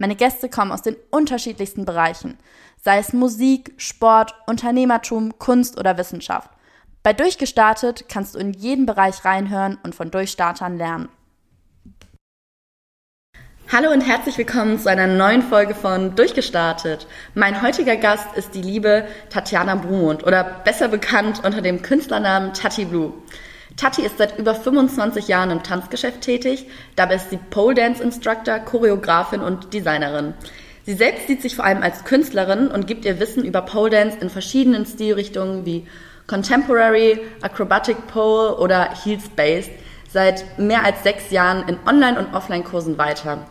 Meine Gäste kommen aus den unterschiedlichsten Bereichen, sei es Musik, Sport, Unternehmertum, Kunst oder Wissenschaft. Bei Durchgestartet kannst du in jeden Bereich reinhören und von Durchstartern lernen. Hallo und herzlich willkommen zu einer neuen Folge von Durchgestartet. Mein heutiger Gast ist die liebe Tatjana Brumund oder besser bekannt unter dem Künstlernamen Tati Blue. Tati ist seit über 25 Jahren im Tanzgeschäft tätig. Dabei ist sie Pole Dance Instructor, Choreografin und Designerin. Sie selbst sieht sich vor allem als Künstlerin und gibt ihr Wissen über Pole Dance in verschiedenen Stilrichtungen wie Contemporary, Acrobatic Pole oder Heels Based seit mehr als sechs Jahren in Online- und Offline-Kursen weiter.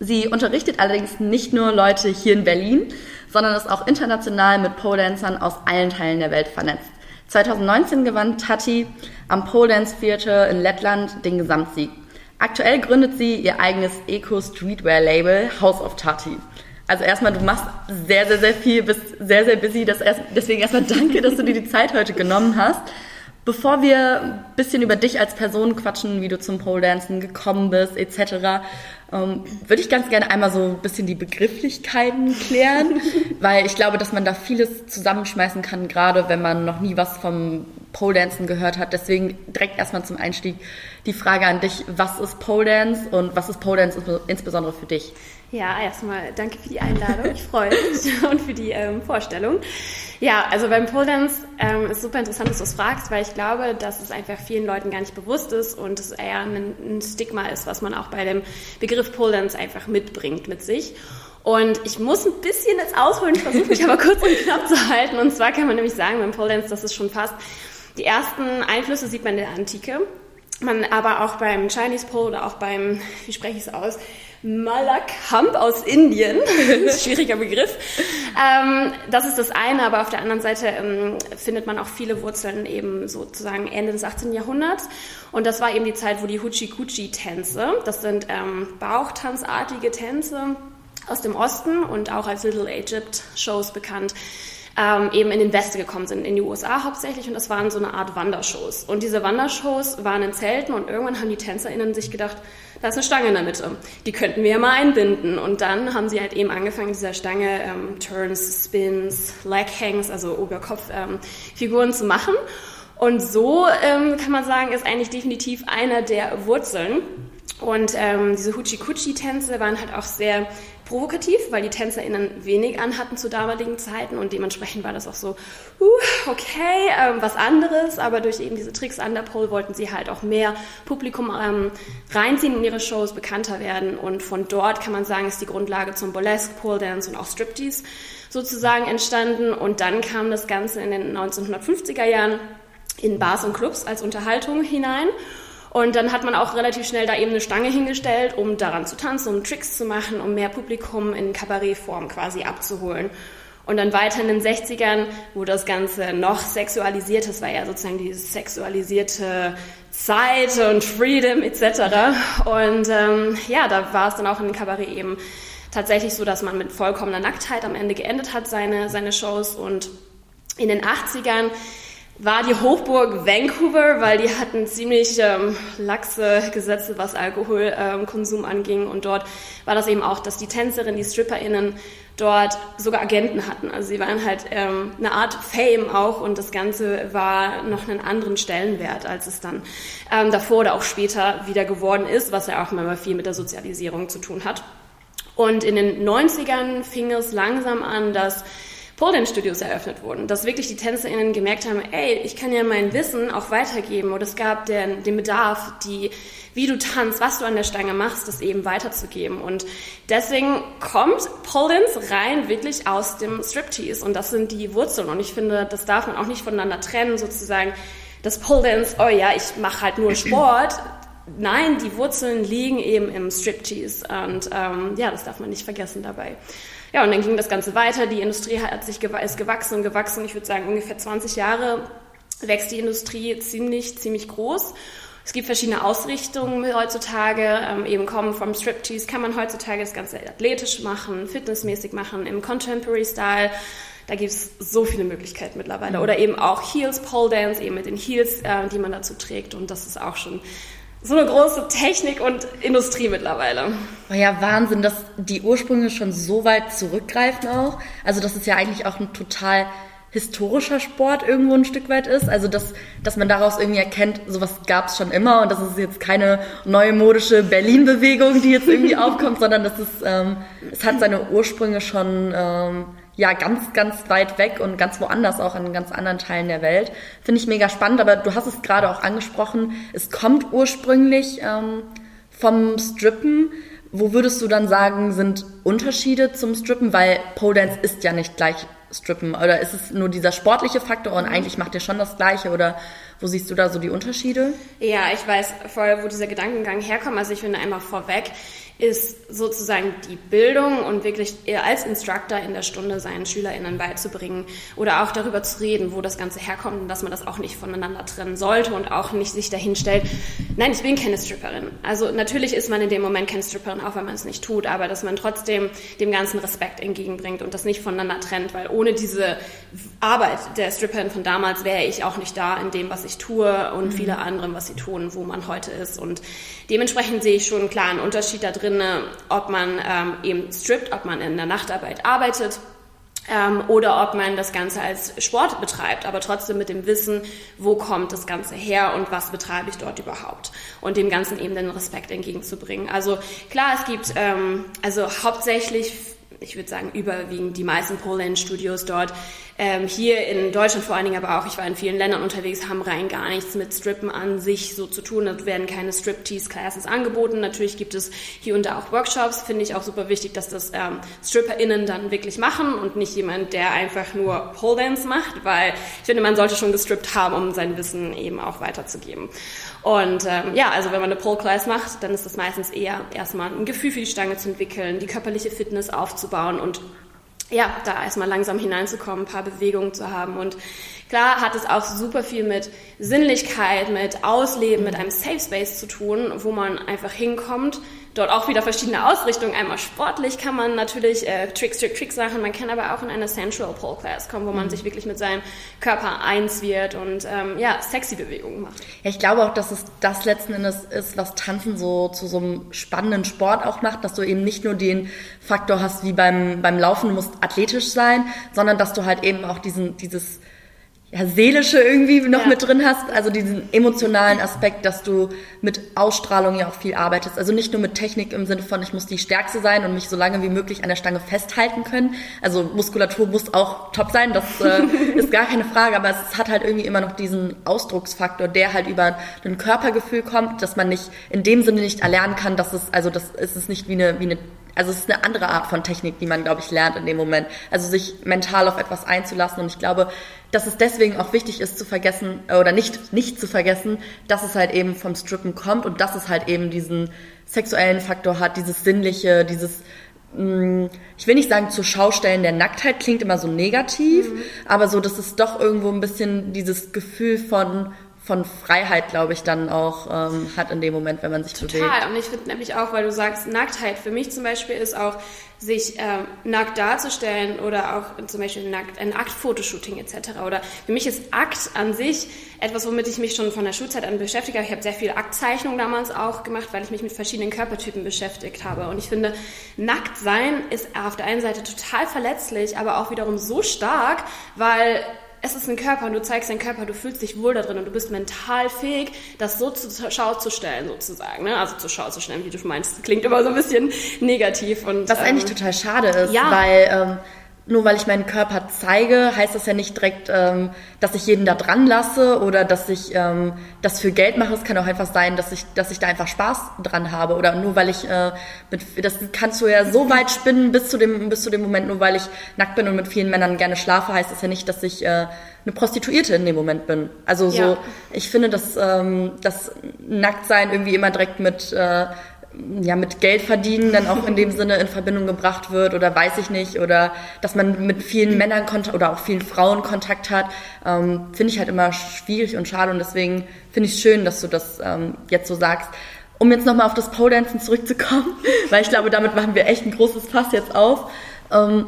Sie unterrichtet allerdings nicht nur Leute hier in Berlin, sondern ist auch international mit Pole-Dancern aus allen Teilen der Welt vernetzt. 2019 gewann Tati am Pole Dance Theater in Lettland den Gesamtsieg. Aktuell gründet sie ihr eigenes Eco-Streetwear-Label House of Tati. Also erstmal, du machst sehr, sehr, sehr viel, bist sehr, sehr busy. deswegen erstmal danke, dass du dir die Zeit heute genommen hast. Bevor wir ein bisschen über dich als Person quatschen, wie du zum Pole Dancen gekommen bist, etc., ähm, würde ich ganz gerne einmal so ein bisschen die Begrifflichkeiten klären, weil ich glaube, dass man da vieles zusammenschmeißen kann, gerade wenn man noch nie was vom Pole Dancen gehört hat. Deswegen direkt erstmal zum Einstieg die Frage an dich, was ist Pole Dance und was ist Pole Dance insbesondere für dich? Ja, erstmal danke für die Einladung. Ich freue mich und für die ähm, Vorstellung. Ja, also beim Pole Dance ähm, ist super interessant, dass du es fragst, weil ich glaube, dass es einfach vielen Leuten gar nicht bewusst ist und es eher ein, ein Stigma ist, was man auch bei dem Begriff Pole Dance einfach mitbringt mit sich. Und ich muss ein bisschen jetzt ausholen, versuche mich aber kurz und knapp zu halten. Und zwar kann man nämlich sagen, beim Pole Dance, das ist schon fast, die ersten Einflüsse sieht man in der Antike. Man aber auch beim Chinese Pole oder auch beim, wie spreche ich es aus, Malakhamp aus Indien. Schwieriger Begriff. Ähm, das ist das eine, aber auf der anderen Seite ähm, findet man auch viele Wurzeln eben sozusagen Ende des 18. Jahrhunderts. Und das war eben die Zeit, wo die Huchi-Kuchi-Tänze, das sind ähm, Bauchtanzartige Tänze aus dem Osten und auch als Little Egypt Shows bekannt, ähm, eben in den Westen gekommen sind, in die USA hauptsächlich. Und das waren so eine Art Wandershows. Und diese Wandershows waren in Zelten und irgendwann haben die TänzerInnen sich gedacht, da ist eine Stange in der Mitte, die könnten wir ja mal einbinden. Und dann haben sie halt eben angefangen, dieser Stange ähm, Turns, Spins, Leg Hangs, also Oberkopf-Figuren ähm, zu machen. Und so ähm, kann man sagen, ist eigentlich definitiv einer der Wurzeln. Und ähm, diese Huchi-Kuchi-Tänze waren halt auch sehr provokativ, weil die TänzerInnen wenig anhatten zu damaligen Zeiten und dementsprechend war das auch so, uh, okay, ähm, was anderes, aber durch eben diese Tricks an der Pole wollten sie halt auch mehr Publikum ähm, reinziehen in ihre Shows, bekannter werden. Und von dort kann man sagen, ist die Grundlage zum Burlesque, Pole Dance und auch Striptease sozusagen entstanden. Und dann kam das Ganze in den 1950er Jahren in Bars und Clubs als Unterhaltung hinein und dann hat man auch relativ schnell da eben eine Stange hingestellt, um daran zu tanzen, um Tricks zu machen, um mehr Publikum in Kabarettform quasi abzuholen. Und dann weiter in den 60ern, wo das Ganze noch sexualisiert, das war ja sozusagen diese sexualisierte Zeit und Freedom etc. Und ähm, ja, da war es dann auch in den Kabarett eben tatsächlich so, dass man mit vollkommener Nacktheit am Ende geendet hat, seine, seine Shows. Und in den 80ern war die Hochburg Vancouver, weil die hatten ziemlich ähm, laxe Gesetze, was Alkoholkonsum ähm, anging. Und dort war das eben auch, dass die Tänzerinnen, die StripperInnen dort sogar Agenten hatten. Also sie waren halt ähm, eine Art Fame auch und das Ganze war noch einen anderen Stellenwert, als es dann ähm, davor oder auch später wieder geworden ist, was ja auch immer viel mit der Sozialisierung zu tun hat. Und in den 90ern fing es langsam an, dass Pole-Dance-Studios eröffnet wurden, dass wirklich die TänzerInnen gemerkt haben, ey, ich kann ja mein Wissen auch weitergeben. Und es gab den, den Bedarf, die, wie du tanzt, was du an der Stange machst, das eben weiterzugeben. Und deswegen kommt Pole-Dance rein wirklich aus dem Striptease. Und das sind die Wurzeln. Und ich finde, das darf man auch nicht voneinander trennen, sozusagen, das Pole-Dance, oh ja, ich mache halt nur Sport, nein, die Wurzeln liegen eben im Striptease. Und ähm, ja, das darf man nicht vergessen dabei. Ja, und dann ging das Ganze weiter. Die Industrie hat sich ist gewachsen und gewachsen. Ich würde sagen, ungefähr 20 Jahre wächst die Industrie ziemlich, ziemlich groß. Es gibt verschiedene Ausrichtungen heutzutage. Ähm, eben kommen vom Striptease kann man heutzutage das Ganze athletisch machen, fitnessmäßig machen, im Contemporary Style. Da gibt es so viele Möglichkeiten mittlerweile. Oder eben auch Heels, Pole Dance, eben mit den Heels, äh, die man dazu trägt. Und das ist auch schon so eine große Technik und Industrie mittlerweile. Oh ja, Wahnsinn, dass die Ursprünge schon so weit zurückgreifen auch. Also das ist ja eigentlich auch ein total historischer Sport irgendwo ein Stück weit ist. Also dass, dass man daraus irgendwie erkennt, sowas gab es schon immer und das ist jetzt keine neue modische Berlin-Bewegung, die jetzt irgendwie aufkommt, sondern das ist, ähm, es hat seine Ursprünge schon ähm, ja ganz, ganz weit weg und ganz woanders, auch in ganz anderen Teilen der Welt. Finde ich mega spannend, aber du hast es gerade auch angesprochen, es kommt ursprünglich ähm, vom Strippen. Wo würdest du dann sagen, sind Unterschiede zum Strippen? Weil Pole Dance ist ja nicht gleich Strippen. Oder ist es nur dieser sportliche Faktor und eigentlich macht ihr schon das Gleiche? Oder wo siehst du da so die Unterschiede? Ja, ich weiß voll, wo dieser Gedankengang herkommt. Also ich finde einmal vorweg, ist sozusagen die Bildung und wirklich als Instructor in der Stunde seinen SchülerInnen beizubringen oder auch darüber zu reden, wo das Ganze herkommt und dass man das auch nicht voneinander trennen sollte und auch nicht sich dahin stellt, nein, ich bin keine Stripperin. Also natürlich ist man in dem Moment keine Stripperin, auch wenn man es nicht tut, aber dass man trotzdem dem Ganzen Respekt entgegenbringt und das nicht voneinander trennt, weil ohne diese Arbeit der Stripperin von damals wäre ich auch nicht da in dem, was ich tue und mhm. viele anderen, was sie tun, wo man heute ist und dementsprechend sehe ich schon einen klaren Unterschied da drin drin, ob man ähm, eben strippt, ob man in der Nachtarbeit arbeitet ähm, oder ob man das Ganze als Sport betreibt, aber trotzdem mit dem Wissen, wo kommt das Ganze her und was betreibe ich dort überhaupt und dem Ganzen eben den Respekt entgegenzubringen. Also klar, es gibt ähm, also hauptsächlich ich würde sagen, überwiegend die meisten Pole-Dance-Studios dort. Ähm, hier in Deutschland vor allen Dingen, aber auch, ich war in vielen Ländern unterwegs, haben rein gar nichts mit Strippen an sich so zu tun. Es werden keine Strip-Tease-Classes angeboten. Natürlich gibt es hier und da auch Workshops. Finde ich auch super wichtig, dass das ähm, StripperInnen dann wirklich machen und nicht jemand, der einfach nur Pole-Dance macht, weil ich finde, man sollte schon gestrippt haben, um sein Wissen eben auch weiterzugeben. Und ähm, ja, also wenn man eine Pole Class macht, dann ist das meistens eher erstmal ein Gefühl für die Stange zu entwickeln, die körperliche Fitness aufzubauen und ja, da erstmal langsam hineinzukommen, ein paar Bewegungen zu haben. Und klar hat es auch super viel mit Sinnlichkeit, mit Ausleben, mit einem Safe Space zu tun, wo man einfach hinkommt dort auch wieder verschiedene Ausrichtungen. Einmal sportlich kann man natürlich äh, Tricks, Trick, Tricks Sachen. Man kann aber auch in eine Sensual Pole Class kommen, wo man mhm. sich wirklich mit seinem Körper eins wird und ähm, ja, sexy Bewegungen macht. Ja, ich glaube auch, dass es das letzten Endes ist, was Tanzen so zu so einem spannenden Sport auch macht, dass du eben nicht nur den Faktor hast wie beim, beim Laufen, du musst athletisch sein, sondern dass du halt eben auch diesen, dieses ja, seelische irgendwie noch ja. mit drin hast, also diesen emotionalen Aspekt, dass du mit Ausstrahlung ja auch viel arbeitest. Also nicht nur mit Technik im Sinne von, ich muss die Stärkste sein und mich so lange wie möglich an der Stange festhalten können. Also Muskulatur muss auch top sein, das äh, ist gar keine Frage, aber es hat halt irgendwie immer noch diesen Ausdrucksfaktor, der halt über ein Körpergefühl kommt, dass man nicht in dem Sinne nicht erlernen kann, dass es, also das ist es nicht wie eine, wie eine also es ist eine andere Art von Technik, die man, glaube ich, lernt in dem Moment. Also sich mental auf etwas einzulassen. Und ich glaube, dass es deswegen auch wichtig ist zu vergessen äh, oder nicht, nicht zu vergessen, dass es halt eben vom Strippen kommt und dass es halt eben diesen sexuellen Faktor hat, dieses sinnliche, dieses mm, ich will nicht sagen zur Schaustellen der Nacktheit klingt immer so negativ, mhm. aber so, dass es doch irgendwo ein bisschen dieses Gefühl von von Freiheit, glaube ich, dann auch ähm, hat in dem Moment, wenn man sich Total. bewegt. Total. Und ich finde nämlich auch, weil du sagst, Nacktheit für mich zum Beispiel ist auch, sich ähm, nackt darzustellen oder auch zum Beispiel nackt, ein Aktfotoshooting etc. Oder für mich ist Akt an sich etwas, womit ich mich schon von der Schulzeit an beschäftige. Ich habe sehr viel Aktzeichnung damals auch gemacht, weil ich mich mit verschiedenen Körpertypen beschäftigt habe. Und ich finde, nackt sein ist auf der einen Seite total verletzlich, aber auch wiederum so stark, weil es ist ein Körper und du zeigst deinen Körper, du fühlst dich wohl da drin und du bist mental fähig, das so zur Schau zu stellen, sozusagen. Ne? Also zur Schau zu stellen, wie du meinst. Klingt immer so ein bisschen negativ. Und, Was ähm, eigentlich total schade ist, ja. weil ähm, nur weil ich meinen Körper zeige, heißt das ja nicht direkt, ähm, dass ich jeden da dran lasse oder dass ich ähm, das für Geld mache. Es kann auch einfach sein, dass ich, dass ich da einfach Spaß dran habe. Oder nur weil ich äh, mit, das kannst du ja so weit spinnen bis zu dem, bis zu dem Moment, nur weil ich nackt bin und mit vielen Männern gerne schlafe, heißt das ja nicht, dass ich äh, eine Prostituierte in dem Moment bin. Also so, ja. ich finde, dass ähm, das Nacktsein irgendwie immer direkt mit äh, ja, mit Geld verdienen dann auch in dem Sinne in Verbindung gebracht wird oder weiß ich nicht oder dass man mit vielen Männern oder auch vielen Frauen Kontakt hat, ähm, finde ich halt immer schwierig und schade und deswegen finde ich es schön, dass du das ähm, jetzt so sagst. Um jetzt nochmal auf das Pole Dancen zurückzukommen, weil ich glaube, damit machen wir echt ein großes Fass jetzt auf. Ähm,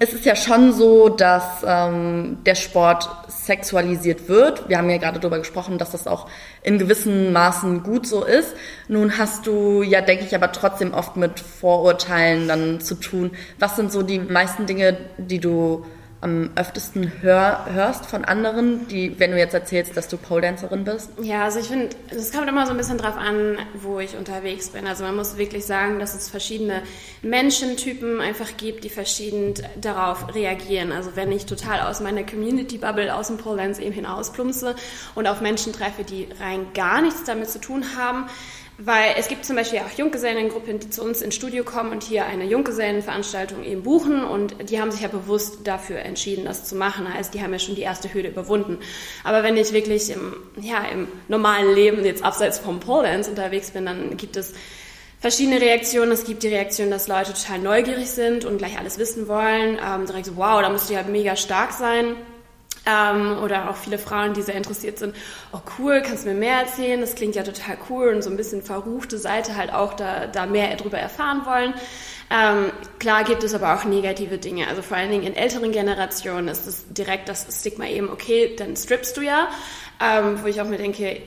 es ist ja schon so, dass ähm, der Sport sexualisiert wird. Wir haben ja gerade darüber gesprochen, dass das auch in gewissen Maßen gut so ist. Nun hast du ja, denke ich, aber trotzdem oft mit Vorurteilen dann zu tun. Was sind so die meisten Dinge, die du am öftesten hör, hörst von anderen, die, wenn du jetzt erzählst, dass du Pole-Dancerin bist? Ja, also ich finde, es kommt immer so ein bisschen drauf an, wo ich unterwegs bin. Also man muss wirklich sagen, dass es verschiedene Menschentypen einfach gibt, die verschieden darauf reagieren. Also wenn ich total aus meiner Community-Bubble aus dem Pole-Dance eben hinausplumpse und auf Menschen treffe, die rein gar nichts damit zu tun haben, weil es gibt zum Beispiel auch Junggesellengruppen, die zu uns ins Studio kommen und hier eine Junggesellenveranstaltung eben buchen und die haben sich ja bewusst dafür entschieden, das zu machen. Also die haben ja schon die erste Hürde überwunden. Aber wenn ich wirklich im, ja, im normalen Leben jetzt abseits vom Pole unterwegs bin, dann gibt es verschiedene Reaktionen. Es gibt die Reaktion, dass Leute total neugierig sind und gleich alles wissen wollen. Ähm, direkt so, wow, da musst du ja mega stark sein. Ähm, oder auch viele Frauen, die sehr interessiert sind, oh cool, kannst du mir mehr erzählen? Das klingt ja total cool und so ein bisschen verruchte Seite halt auch da, da mehr darüber erfahren wollen. Ähm, klar gibt es aber auch negative Dinge. Also vor allen Dingen in älteren Generationen ist es direkt das Stigma eben, okay, dann strippst du ja ähm, wo ich auch mir denke,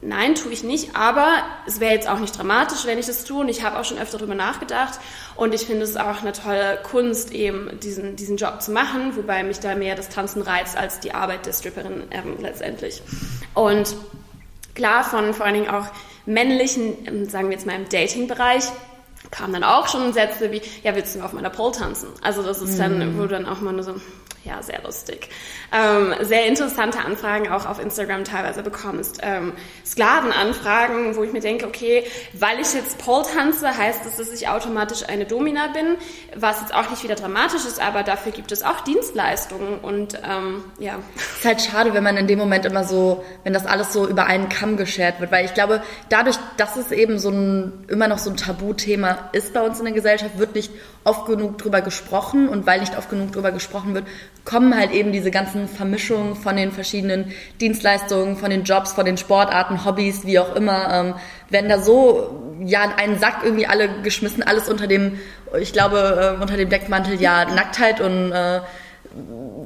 nein, tue ich nicht, aber es wäre jetzt auch nicht dramatisch, wenn ich das tue. Und ich habe auch schon öfter darüber nachgedacht. Und ich finde es auch eine tolle Kunst, eben diesen, diesen Job zu machen, wobei mich da mehr das Tanzen reizt als die Arbeit der Stripperin ähm, letztendlich. Und klar, von vor allen Dingen auch männlichen, ähm, sagen wir jetzt mal im Dating-Bereich, kamen dann auch schon Sätze wie, ja, willst du auf meiner Pole tanzen? Also das ist dann, mm. wo dann auch mal nur so, ja, sehr lustig. Ähm, sehr interessante Anfragen auch auf Instagram teilweise bekommst. Ähm, Sklavenanfragen, wo ich mir denke, okay, weil ich jetzt Pole tanze, heißt das, dass ich automatisch eine Domina bin, was jetzt auch nicht wieder dramatisch ist, aber dafür gibt es auch Dienstleistungen und ähm, ja. Es ist halt schade, wenn man in dem Moment immer so, wenn das alles so über einen Kamm geschert wird, weil ich glaube, dadurch, dass es eben so ein, immer noch so ein Tabuthema ist bei uns in der Gesellschaft, wird nicht oft genug drüber gesprochen. Und weil nicht oft genug drüber gesprochen wird, kommen halt eben diese ganzen Vermischungen von den verschiedenen Dienstleistungen, von den Jobs, von den Sportarten, Hobbys, wie auch immer, ähm, werden da so ja in einen Sack irgendwie alle geschmissen, alles unter dem, ich glaube, äh, unter dem Deckmantel ja Nacktheit und äh,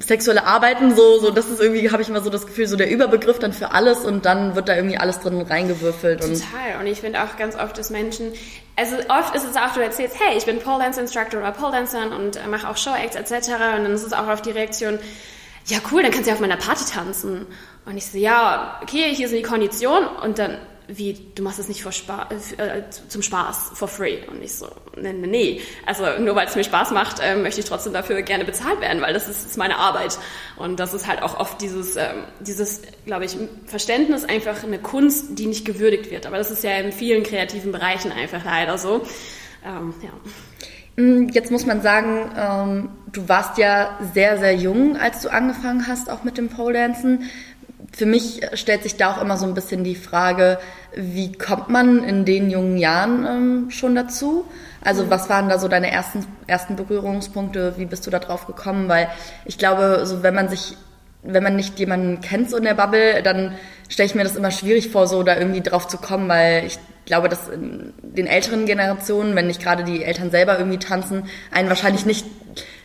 sexuelle Arbeiten, so, so, das ist irgendwie, habe ich immer so das Gefühl, so der Überbegriff dann für alles und dann wird da irgendwie alles drin reingewürfelt. Und Total. Und ich finde auch ganz oft, dass Menschen, also oft ist es auch, du erzählst, hey, ich bin Pole Dance Instructor oder Pole Dancer und mache auch Show Acts etc. Und dann ist es auch auf die Reaktion, ja cool, dann kannst du ja auf meiner Party tanzen. Und ich so, ja, okay, hier sind die Konditionen und dann wie, du machst es nicht vor Spa äh, zum Spaß, for free. Und ich so, nee, nee, nee. Also nur weil es mir Spaß macht, äh, möchte ich trotzdem dafür gerne bezahlt werden, weil das ist, ist meine Arbeit. Und das ist halt auch oft dieses, ähm, dieses, glaube ich, Verständnis, einfach eine Kunst, die nicht gewürdigt wird. Aber das ist ja in vielen kreativen Bereichen einfach leider so. Ähm, ja. Mm, jetzt muss man sagen, ähm, du warst ja sehr, sehr jung, als du angefangen hast, auch mit dem Pole Dancen für mich stellt sich da auch immer so ein bisschen die Frage, wie kommt man in den jungen Jahren ähm, schon dazu? Also mhm. was waren da so deine ersten, ersten Berührungspunkte? Wie bist du da drauf gekommen? Weil ich glaube, so wenn man sich, wenn man nicht jemanden kennt so in der Bubble, dann stelle ich mir das immer schwierig vor, so da irgendwie drauf zu kommen, weil ich glaube, dass in den älteren Generationen, wenn nicht gerade die Eltern selber irgendwie tanzen, einen wahrscheinlich nicht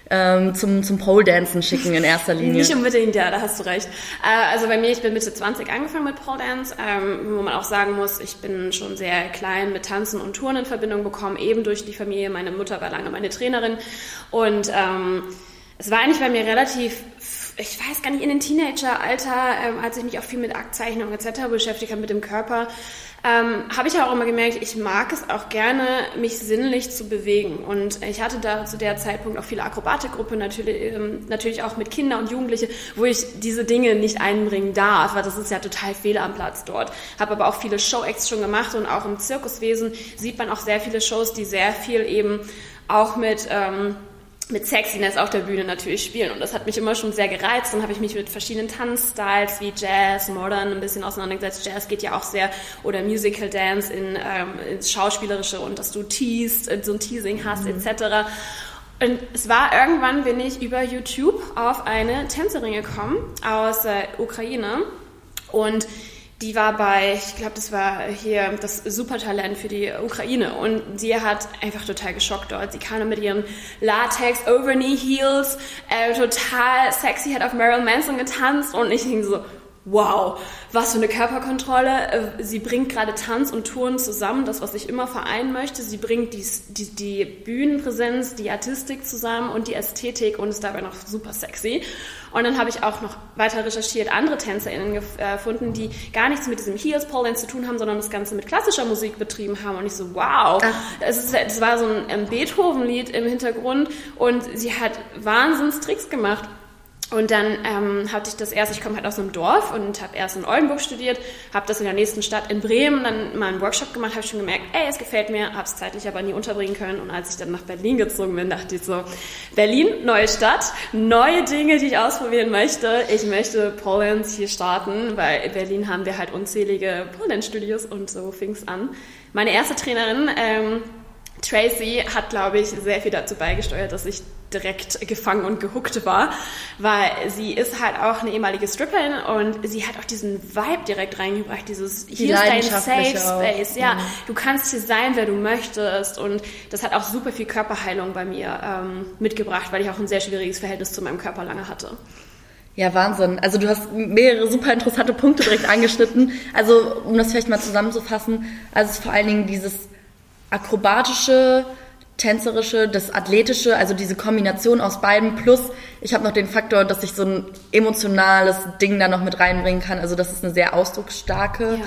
ähm, zum, zum Pole-Dancen schicken in erster Linie. Nicht unbedingt, ja, da hast du recht. Äh, also bei mir, ich bin Mitte 20 angefangen mit Pole-Dance, ähm, wo man auch sagen muss, ich bin schon sehr klein mit Tanzen und Touren in Verbindung bekommen, eben durch die Familie. Meine Mutter war lange meine Trainerin und ähm, es war eigentlich bei mir relativ ich weiß gar nicht, in den Teenageralter, ähm, als ich mich auch viel mit Aktzeichnung etc. beschäftigt habe, mit dem Körper, ähm, habe ich auch immer gemerkt, ich mag es auch gerne, mich sinnlich zu bewegen. Und ich hatte da zu der Zeitpunkt auch viele Akrobatikgruppe, natürlich, ähm, natürlich auch mit Kindern und Jugendlichen, wo ich diese Dinge nicht einbringen darf, weil das ist ja total fehl am Platz dort. Habe aber auch viele Show-Acts schon gemacht und auch im Zirkuswesen sieht man auch sehr viele Shows, die sehr viel eben auch mit... Ähm, mit Sexiness auf der Bühne natürlich spielen. Und das hat mich immer schon sehr gereizt. Dann habe ich mich mit verschiedenen Tanzstyles wie Jazz, Modern ein bisschen auseinandergesetzt. Jazz geht ja auch sehr, oder Musical Dance in, ähm, ins Schauspielerische und dass du teast, äh, so ein Teasing hast, mhm. etc. Und es war irgendwann, bin ich über YouTube auf eine Tänzerin gekommen aus der Ukraine. Und die war bei, ich glaube, das war hier das Supertalent für die Ukraine und sie hat einfach total geschockt dort. Sie kam mit ihren Latex Overknee Heels, äh, total sexy, hat auf Marilyn Manson getanzt und ich denke so, wow, was für eine Körperkontrolle. Äh, sie bringt gerade Tanz und Touren zusammen, das, was ich immer vereinen möchte. Sie bringt die, die, die Bühnenpräsenz, die Artistik zusammen und die Ästhetik und ist dabei noch super sexy. Und dann habe ich auch noch weiter recherchiert, andere TänzerInnen äh, gefunden, die gar nichts mit diesem Heels Pole Dance zu tun haben, sondern das Ganze mit klassischer Musik betrieben haben. Und ich so, wow, es, es war so ein Beethoven-Lied im Hintergrund und sie hat Wahnsinnstricks gemacht. Und dann ähm, hatte ich das erst, ich komme halt aus einem Dorf und habe erst in Oldenburg studiert, habe das in der nächsten Stadt in Bremen dann mal einen Workshop gemacht, habe schon gemerkt, ey, es gefällt mir, habe es zeitlich aber nie unterbringen können. Und als ich dann nach Berlin gezogen bin, dachte ich so, Berlin, neue Stadt, neue Dinge, die ich ausprobieren möchte. Ich möchte Pole hier starten, weil in Berlin haben wir halt unzählige Pole Studios und so fing es an. Meine erste Trainerin, ähm, Tracy hat, glaube ich, sehr viel dazu beigesteuert, dass ich direkt gefangen und gehuckt war, weil sie ist halt auch eine ehemalige Stripperin und sie hat auch diesen Vibe direkt reingebracht, dieses Die hier ist dein Safe Space, ja, mhm. du kannst hier sein, wer du möchtest und das hat auch super viel Körperheilung bei mir ähm, mitgebracht, weil ich auch ein sehr schwieriges Verhältnis zu meinem Körper lange hatte. Ja, Wahnsinn. Also du hast mehrere super interessante Punkte direkt angeschnitten. Also um das vielleicht mal zusammenzufassen, also es ist vor allen Dingen dieses akrobatische, tänzerische, das athletische, also diese Kombination aus beiden. Plus, ich habe noch den Faktor, dass ich so ein emotionales Ding da noch mit reinbringen kann. Also das ist eine sehr ausdrucksstarke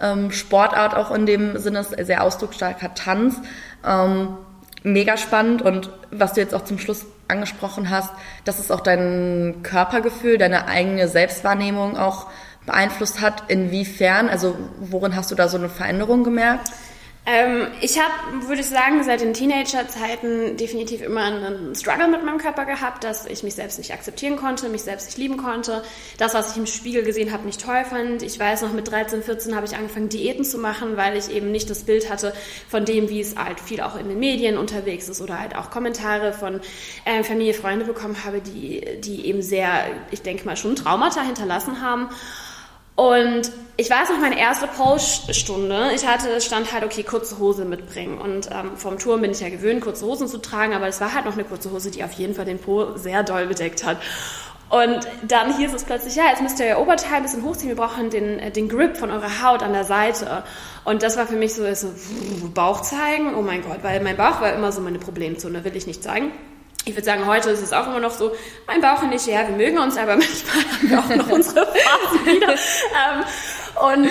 ja. ähm, Sportart auch in dem Sinne, sehr ausdrucksstarker Tanz. Ähm, mega spannend und was du jetzt auch zum Schluss angesprochen hast, dass es auch dein Körpergefühl, deine eigene Selbstwahrnehmung auch beeinflusst hat. Inwiefern? Also worin hast du da so eine Veränderung gemerkt? Ähm, ich habe, würde ich sagen, seit den Teenager-Zeiten definitiv immer einen Struggle mit meinem Körper gehabt, dass ich mich selbst nicht akzeptieren konnte, mich selbst nicht lieben konnte, das, was ich im Spiegel gesehen habe, nicht toll fand. Ich weiß noch, mit 13, 14 habe ich angefangen, Diäten zu machen, weil ich eben nicht das Bild hatte von dem, wie es halt viel auch in den Medien unterwegs ist oder halt auch Kommentare von äh, Familie, Freunde bekommen habe, die, die eben sehr, ich denke mal, schon Traumata hinterlassen haben. Und ich weiß noch, meine erste Pole-Stunde, ich hatte, stand halt, okay, kurze Hose mitbringen. Und ähm, vom Turm bin ich ja gewöhnt, kurze Hosen zu tragen, aber es war halt noch eine kurze Hose, die auf jeden Fall den Po sehr doll bedeckt hat. Und dann hieß es plötzlich, ja, jetzt müsst ihr euer Oberteil ein bisschen hochziehen, wir brauchen den, äh, den Grip von eurer Haut an der Seite. Und das war für mich so, so Bauch zeigen, oh mein Gott, weil mein Bauch war immer so meine Problemzone, will ich nicht zeigen ich würde sagen, heute ist es auch immer noch so, mein Bauch und ich, ja, wir mögen uns, aber manchmal haben wir auch noch unsere Phasen wieder. Ähm, und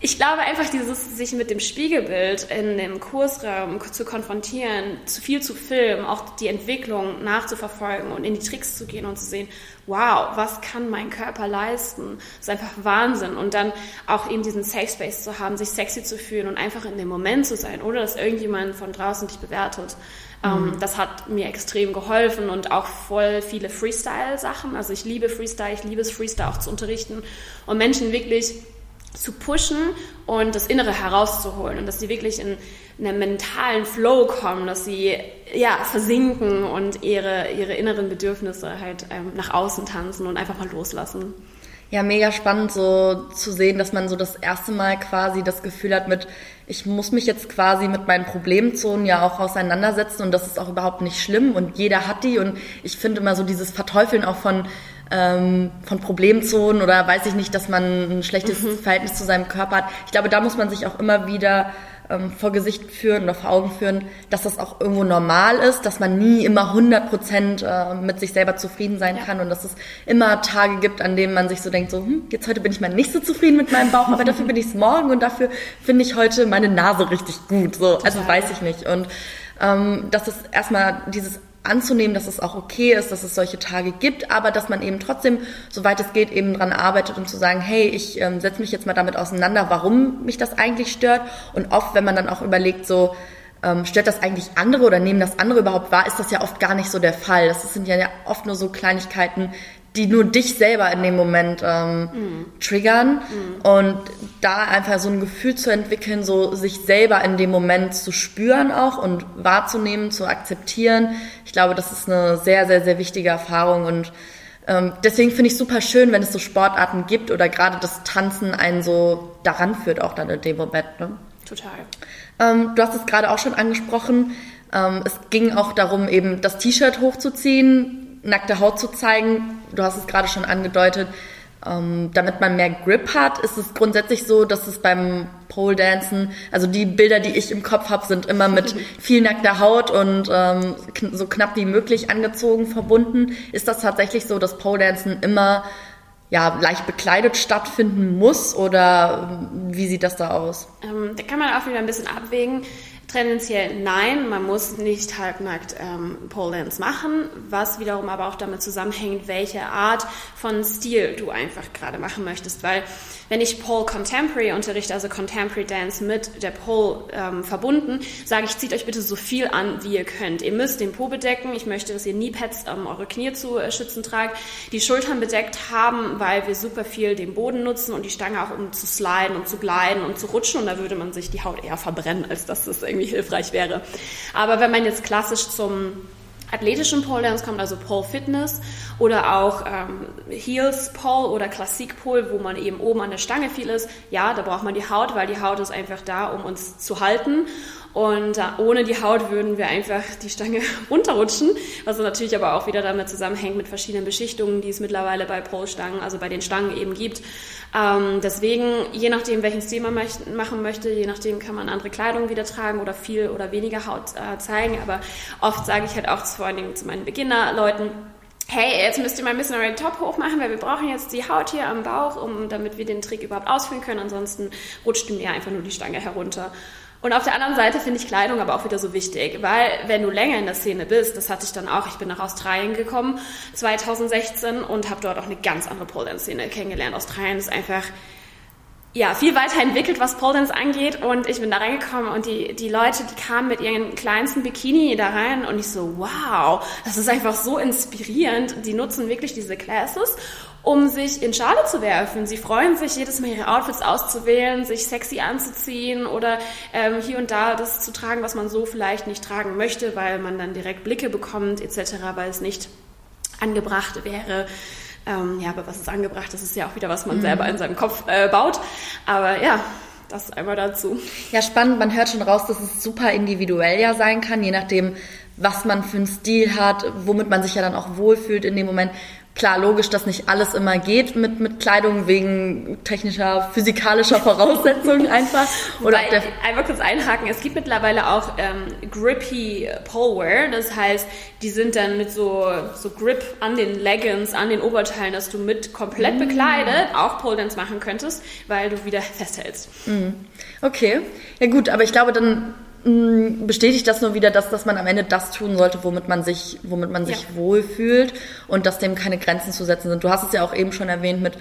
ich glaube einfach, dieses sich mit dem Spiegelbild in dem Kursraum zu konfrontieren, zu viel zu filmen, auch die Entwicklung nachzuverfolgen und in die Tricks zu gehen und zu sehen, wow, was kann mein Körper leisten? Das ist einfach Wahnsinn. Und dann auch eben diesen Safe Space zu haben, sich sexy zu fühlen und einfach in dem Moment zu sein, ohne dass irgendjemand von draußen dich bewertet. Ähm, mhm. das hat mir extrem geholfen und auch voll viele Freestyle-Sachen. Also ich liebe Freestyle, ich liebe es Freestyle auch zu unterrichten und Menschen wirklich zu pushen und das Innere herauszuholen und dass sie wirklich in, in einen mentalen Flow kommen, dass sie ja versinken und ihre, ihre inneren Bedürfnisse halt ähm, nach außen tanzen und einfach mal loslassen. Ja, mega spannend so zu sehen, dass man so das erste Mal quasi das Gefühl hat mit, ich muss mich jetzt quasi mit meinen Problemzonen ja auch auseinandersetzen und das ist auch überhaupt nicht schlimm und jeder hat die und ich finde immer so dieses Verteufeln auch von ähm, von Problemzonen oder weiß ich nicht, dass man ein schlechtes mhm. Verhältnis zu seinem Körper hat. Ich glaube, da muss man sich auch immer wieder ähm, vor Gesicht führen oder vor Augen führen, dass das auch irgendwo normal ist, dass man nie immer 100 Prozent äh, mit sich selber zufrieden sein ja. kann und dass es immer Tage gibt, an denen man sich so denkt, so, hm, jetzt heute bin ich mal nicht so zufrieden mit meinem Bauch, aber dafür bin ich es morgen und dafür finde ich heute meine Nase richtig gut. So, also weiß ich nicht. Und ähm, dass es erstmal dieses anzunehmen, dass es auch okay ist, dass es solche Tage gibt, aber dass man eben trotzdem, soweit es geht, eben dran arbeitet, um zu sagen, hey, ich ähm, setze mich jetzt mal damit auseinander, warum mich das eigentlich stört. Und oft, wenn man dann auch überlegt, so, ähm, stört das eigentlich andere oder nehmen das andere überhaupt wahr, ist das ja oft gar nicht so der Fall. Das sind ja oft nur so Kleinigkeiten, die nur dich selber in dem Moment ähm, mhm. triggern mhm. und da einfach so ein Gefühl zu entwickeln, so sich selber in dem Moment zu spüren auch und wahrzunehmen, zu akzeptieren. Ich glaube, das ist eine sehr, sehr, sehr wichtige Erfahrung und ähm, deswegen finde ich super schön, wenn es so Sportarten gibt oder gerade das Tanzen einen so daran führt, auch dann in dem Moment. Ne? Total. Ähm, du hast es gerade auch schon angesprochen. Ähm, es ging auch darum, eben das T-Shirt hochzuziehen, nackte Haut zu zeigen. Du hast es gerade schon angedeutet. Ähm, damit man mehr Grip hat, ist es grundsätzlich so, dass es beim Pole Dancen, also die Bilder, die ich im Kopf habe, sind immer mit viel nackter Haut und ähm, so knapp wie möglich angezogen verbunden. Ist das tatsächlich so, dass Pole Dancen immer ja, leicht bekleidet stattfinden muss oder wie sieht das da aus? Ähm, da kann man auch wieder ein bisschen abwägen. Tendenziell nein, man muss nicht halbnackt ähm, Pole Dance machen, was wiederum aber auch damit zusammenhängt, welche Art von Stil du einfach gerade machen möchtest, weil wenn ich Pole Contemporary unterrichte, also Contemporary Dance mit der Pole ähm, verbunden, sage ich, zieht euch bitte so viel an, wie ihr könnt. Ihr müsst den Po bedecken. Ich möchte, dass ihr Kniepads, um eure Knie zu äh, schützen tragt, die Schultern bedeckt haben, weil wir super viel den Boden nutzen und die Stange auch um zu sliden und zu gleiten und zu rutschen und da würde man sich die Haut eher verbrennen, als dass das irgendwie hilfreich wäre. Aber wenn man jetzt klassisch zum athletischen Pole Dance kommt, also Pole Fitness oder auch ähm, Heels Pole oder Klassik Pole, wo man eben oben an der Stange viel ist. Ja, da braucht man die Haut, weil die Haut ist einfach da, um uns zu halten. Und äh, ohne die Haut würden wir einfach die Stange runterrutschen, was natürlich aber auch wieder damit zusammenhängt mit verschiedenen Beschichtungen, die es mittlerweile bei Pole-Stangen, also bei den Stangen eben gibt. Ähm, deswegen, je nachdem, welchen Stil man machen möchte, je nachdem kann man andere Kleidung wieder tragen oder viel oder weniger Haut äh, zeigen. Aber oft sage ich halt auch vor allen Dingen zu meinen Beginnerleuten, hey, jetzt müsst ihr mal ein bisschen euren Top hochmachen, weil wir brauchen jetzt die Haut hier am Bauch, um, damit wir den Trick überhaupt ausführen können. Ansonsten rutscht mir einfach nur die Stange herunter. Und auf der anderen Seite finde ich Kleidung aber auch wieder so wichtig, weil wenn du länger in der Szene bist, das hatte ich dann auch, ich bin nach Australien gekommen 2016 und habe dort auch eine ganz andere Pole Dance Szene kennengelernt. Australien ist einfach ja, viel weiterentwickelt, was Pole Dance angeht. Und ich bin da reingekommen und die, die Leute, die kamen mit ihren kleinsten Bikini da rein und ich so, wow, das ist einfach so inspirierend. Die nutzen wirklich diese Classes um sich in Schale zu werfen. Sie freuen sich jedes Mal ihre Outfits auszuwählen, sich sexy anzuziehen oder ähm, hier und da das zu tragen, was man so vielleicht nicht tragen möchte, weil man dann direkt Blicke bekommt etc., weil es nicht angebracht wäre. Ähm, ja, aber was ist angebracht? Das ist ja auch wieder, was man mhm. selber in seinem Kopf äh, baut. Aber ja, das einmal dazu. Ja, spannend. Man hört schon raus, dass es super individuell ja sein kann, je nachdem, was man für einen Stil hat, womit man sich ja dann auch wohlfühlt in dem Moment. Klar, logisch, dass nicht alles immer geht mit, mit Kleidung wegen technischer, physikalischer Voraussetzungen einfach. Oder Wobei, einmal kurz einhaken, es gibt mittlerweile auch ähm, grippy Polewear, das heißt, die sind dann mit so, so Grip an den Leggings, an den Oberteilen, dass du mit komplett mm. bekleidet auch Pole Dance machen könntest, weil du wieder festhältst. Mm. Okay, ja gut, aber ich glaube, dann bestätigt das nur wieder, dass, dass man am Ende das tun sollte, womit man sich, womit man sich ja. wohlfühlt und dass dem keine Grenzen zu setzen sind. Du hast es ja auch eben schon erwähnt mit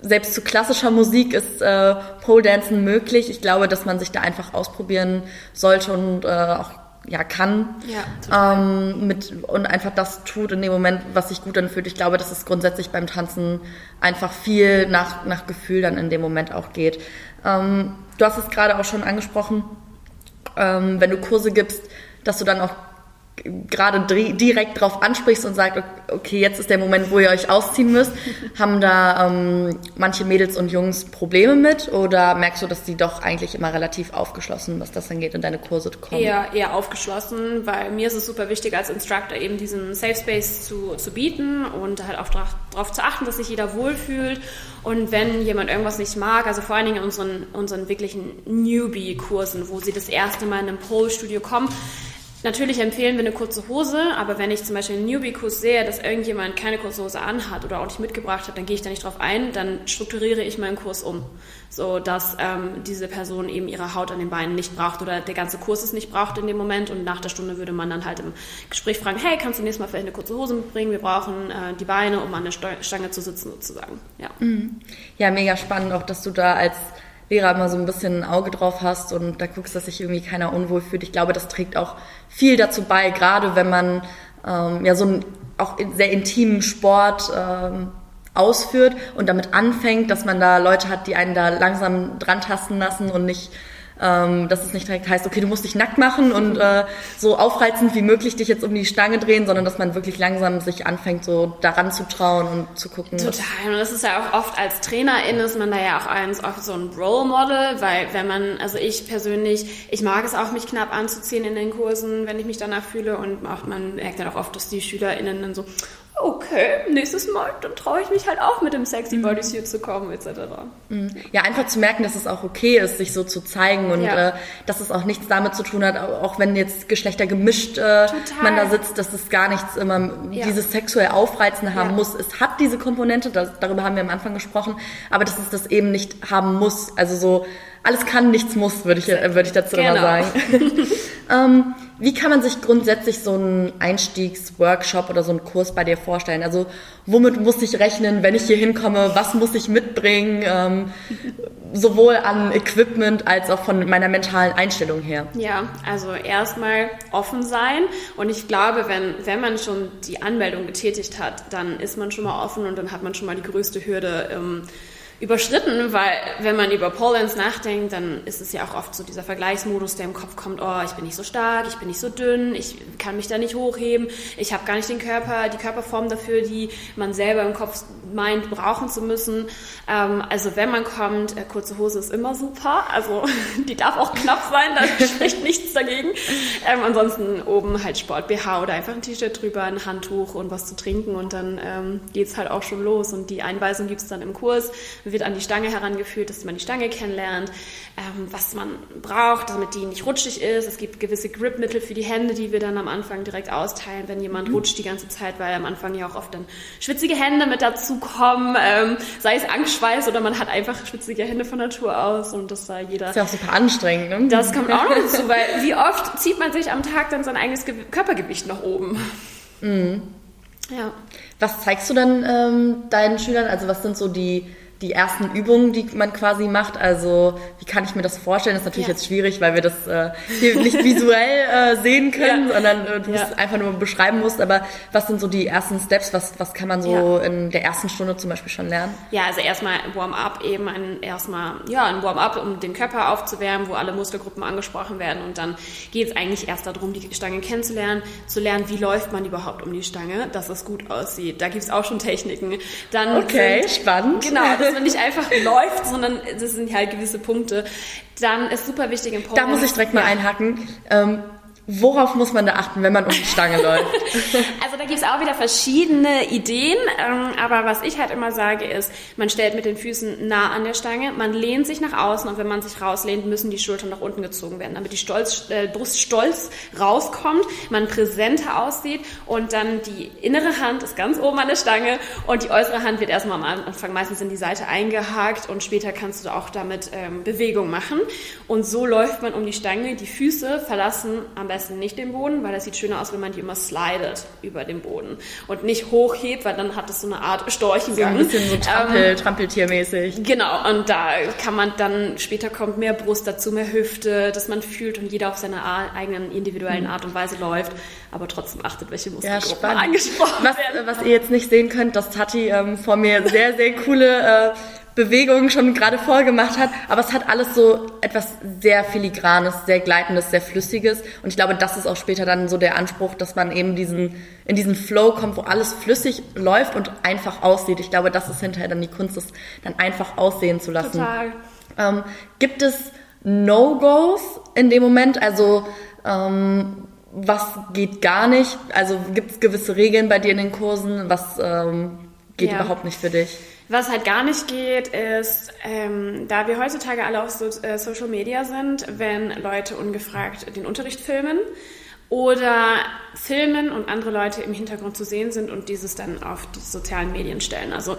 selbst zu klassischer Musik ist äh, Pole Dancen möglich. Ich glaube, dass man sich da einfach ausprobieren sollte und äh, auch ja kann ja, ähm, mit und einfach das tut in dem Moment, was sich gut anfühlt. Ich glaube, dass es grundsätzlich beim Tanzen einfach viel nach nach Gefühl dann in dem Moment auch geht. Ähm, du hast es gerade auch schon angesprochen ähm, wenn du Kurse gibst, dass du dann auch gerade direkt drauf ansprichst und sagst, okay, jetzt ist der Moment, wo ihr euch ausziehen müsst. Haben da ähm, manche Mädels und Jungs Probleme mit oder merkst du, dass die doch eigentlich immer relativ aufgeschlossen, was das angeht, in deine Kurse kommen? Eher, eher aufgeschlossen, weil mir ist es super wichtig, als Instructor eben diesen Safe Space zu, zu bieten und halt auch darauf zu achten, dass sich jeder wohlfühlt. Und wenn jemand irgendwas nicht mag, also vor allen Dingen in unseren, unseren wirklichen Newbie-Kursen, wo sie das erste Mal in einem Pole-Studio kommen, Natürlich empfehlen wir eine kurze Hose, aber wenn ich zum Beispiel einen Newbie-Kurs sehe, dass irgendjemand keine kurze Hose anhat oder auch nicht mitgebracht hat, dann gehe ich da nicht drauf ein, dann strukturiere ich meinen Kurs um, so dass ähm, diese Person eben ihre Haut an den Beinen nicht braucht oder der ganze Kurs es nicht braucht in dem Moment und nach der Stunde würde man dann halt im Gespräch fragen, hey, kannst du nächstes Mal vielleicht eine kurze Hose mitbringen? Wir brauchen äh, die Beine, um an der Stange zu sitzen sozusagen. Ja. Mhm. ja, mega spannend auch, dass du da als Lehrer immer so ein bisschen ein Auge drauf hast und da guckst, dass sich irgendwie keiner unwohl fühlt. Ich glaube, das trägt auch viel dazu bei, gerade wenn man ähm, ja so einen auch sehr intimen Sport ähm, ausführt und damit anfängt, dass man da Leute hat, die einen da langsam dran tasten lassen und nicht ähm, dass es nicht direkt heißt, okay, du musst dich nackt machen und äh, so aufreizend wie möglich dich jetzt um die Stange drehen, sondern dass man wirklich langsam sich anfängt, so daran zu trauen und zu gucken. Total. Und das ist ja auch oft als Trainerin ist man da ja auch eins oft so ein Role Model, weil wenn man, also ich persönlich, ich mag es auch, mich knapp anzuziehen in den Kursen, wenn ich mich danach fühle und auch man merkt dann auch oft, dass die SchülerInnen dann so, okay, nächstes Mal, dann traue ich mich halt auch mit dem sexy mhm. Bodysuit zu kommen, etc. Mhm. Ja, einfach zu merken, dass es auch okay ist, sich so zu zeigen und ja. äh, dass es auch nichts damit zu tun hat, auch wenn jetzt Geschlechter gemischt äh, man da sitzt, dass es gar nichts immer ja. dieses sexuell Aufreizende haben ja. muss. Es hat diese Komponente, das, darüber haben wir am Anfang gesprochen, aber dass es das eben nicht haben muss. Also so alles kann, nichts muss, würde ich, würde ich dazu genau. immer sagen. ähm, wie kann man sich grundsätzlich so einen Einstiegsworkshop oder so einen Kurs bei dir vorstellen? Also womit muss ich rechnen, wenn ich hier hinkomme? Was muss ich mitbringen? Ähm, sowohl an Equipment als auch von meiner mentalen Einstellung her. Ja, also erstmal offen sein. Und ich glaube, wenn, wenn man schon die Anmeldung getätigt hat, dann ist man schon mal offen und dann hat man schon mal die größte Hürde. Ähm, überschritten, weil wenn man über Polens nachdenkt, dann ist es ja auch oft so dieser Vergleichsmodus, der im Kopf kommt, oh, ich bin nicht so stark, ich bin nicht so dünn, ich kann mich da nicht hochheben, ich habe gar nicht den Körper, die Körperform dafür, die man selber im Kopf meint, brauchen zu müssen. Ähm, also wenn man kommt, äh, kurze Hose ist immer super, also die darf auch knapp sein, da spricht nichts dagegen. Ähm, ansonsten oben halt Sport BH oder einfach ein T-Shirt drüber, ein Handtuch und was zu trinken und dann ähm, geht's halt auch schon los und die Einweisung gibt's dann im Kurs wird an die Stange herangeführt, dass man die Stange kennenlernt, ähm, was man braucht, damit die nicht rutschig ist. Es gibt gewisse Gripmittel für die Hände, die wir dann am Anfang direkt austeilen, wenn jemand mhm. rutscht die ganze Zeit, weil am Anfang ja auch oft dann schwitzige Hände mit dazu kommen, ähm, sei es Angstschweiß oder man hat einfach schwitzige Hände von Natur aus und das sei jeder. Das ist ja auch super anstrengend, ne? Das kommt auch noch dazu, weil wie oft zieht man sich am Tag dann sein eigenes Ge Körpergewicht nach oben? Mhm. Ja. Was zeigst du dann ähm, deinen Schülern? Also was sind so die die ersten Übungen, die man quasi macht. Also wie kann ich mir das vorstellen? Das ist natürlich ja. jetzt schwierig, weil wir das äh, hier nicht visuell äh, sehen können, ja. sondern äh, du ja. es einfach nur beschreiben musst. Aber was sind so die ersten Steps? Was, was kann man so in der ersten Stunde zum Beispiel schon lernen? Ja, also erstmal Warm-up eben ein erstmal ja ein Warm-up, um den Körper aufzuwärmen, wo alle Muskelgruppen angesprochen werden und dann geht es eigentlich erst darum, die Stange kennenzulernen, zu lernen, wie läuft man überhaupt um die Stange, dass es gut aussieht. Da gibt es auch schon Techniken. Dann okay, sind, spannend. Genau dass man nicht einfach läuft, sondern das sind halt gewisse Punkte. Dann ist super wichtig im Pole. Da muss ich direkt mal einhaken. Ähm, Worauf muss man da achten, wenn man um die Stange läuft? also gibt es auch wieder verschiedene Ideen, ähm, aber was ich halt immer sage ist, man stellt mit den Füßen nah an der Stange, man lehnt sich nach außen und wenn man sich rauslehnt, müssen die Schultern nach unten gezogen werden, damit die Stolz, äh, Brust stolz rauskommt, man präsenter aussieht und dann die innere Hand ist ganz oben an der Stange und die äußere Hand wird erstmal am Anfang meistens in die Seite eingehakt und später kannst du auch damit ähm, Bewegung machen. Und so läuft man um die Stange, die Füße verlassen am besten nicht den Boden, weil das sieht schöner aus, wenn man die immer slidet über den Boden und nicht hochhebt, weil dann hat es so eine Art Storchengang. So ein bisschen so Trampel, ähm, Trampeltiermäßig. Genau, und da kann man dann, später kommt mehr Brust dazu, mehr Hüfte, dass man fühlt und jeder auf seine eigenen individuellen mhm. Art und Weise läuft, aber trotzdem achtet, welche Muskelgruppen ja, angesprochen was, werden. Was ihr jetzt nicht sehen könnt, dass Tati ähm, vor mir sehr, sehr coole äh, Bewegungen schon gerade vorgemacht hat, aber es hat alles so etwas sehr filigranes, sehr gleitendes, sehr flüssiges und ich glaube, das ist auch später dann so der Anspruch, dass man eben diesen in diesen Flow kommt, wo alles flüssig läuft und einfach aussieht. Ich glaube, das ist hinterher dann die Kunst, es dann einfach aussehen zu lassen. Total. Ähm, gibt es No-Gos in dem Moment? Also ähm, was geht gar nicht? Also gibt es gewisse Regeln bei dir in den Kursen? Was ähm, geht ja. überhaupt nicht für dich? Was halt gar nicht geht, ist, ähm, da wir heutzutage alle auf so, äh, Social Media sind, wenn Leute ungefragt den Unterricht filmen oder filmen und andere Leute im Hintergrund zu sehen sind und dieses dann auf die sozialen Medien stellen. Also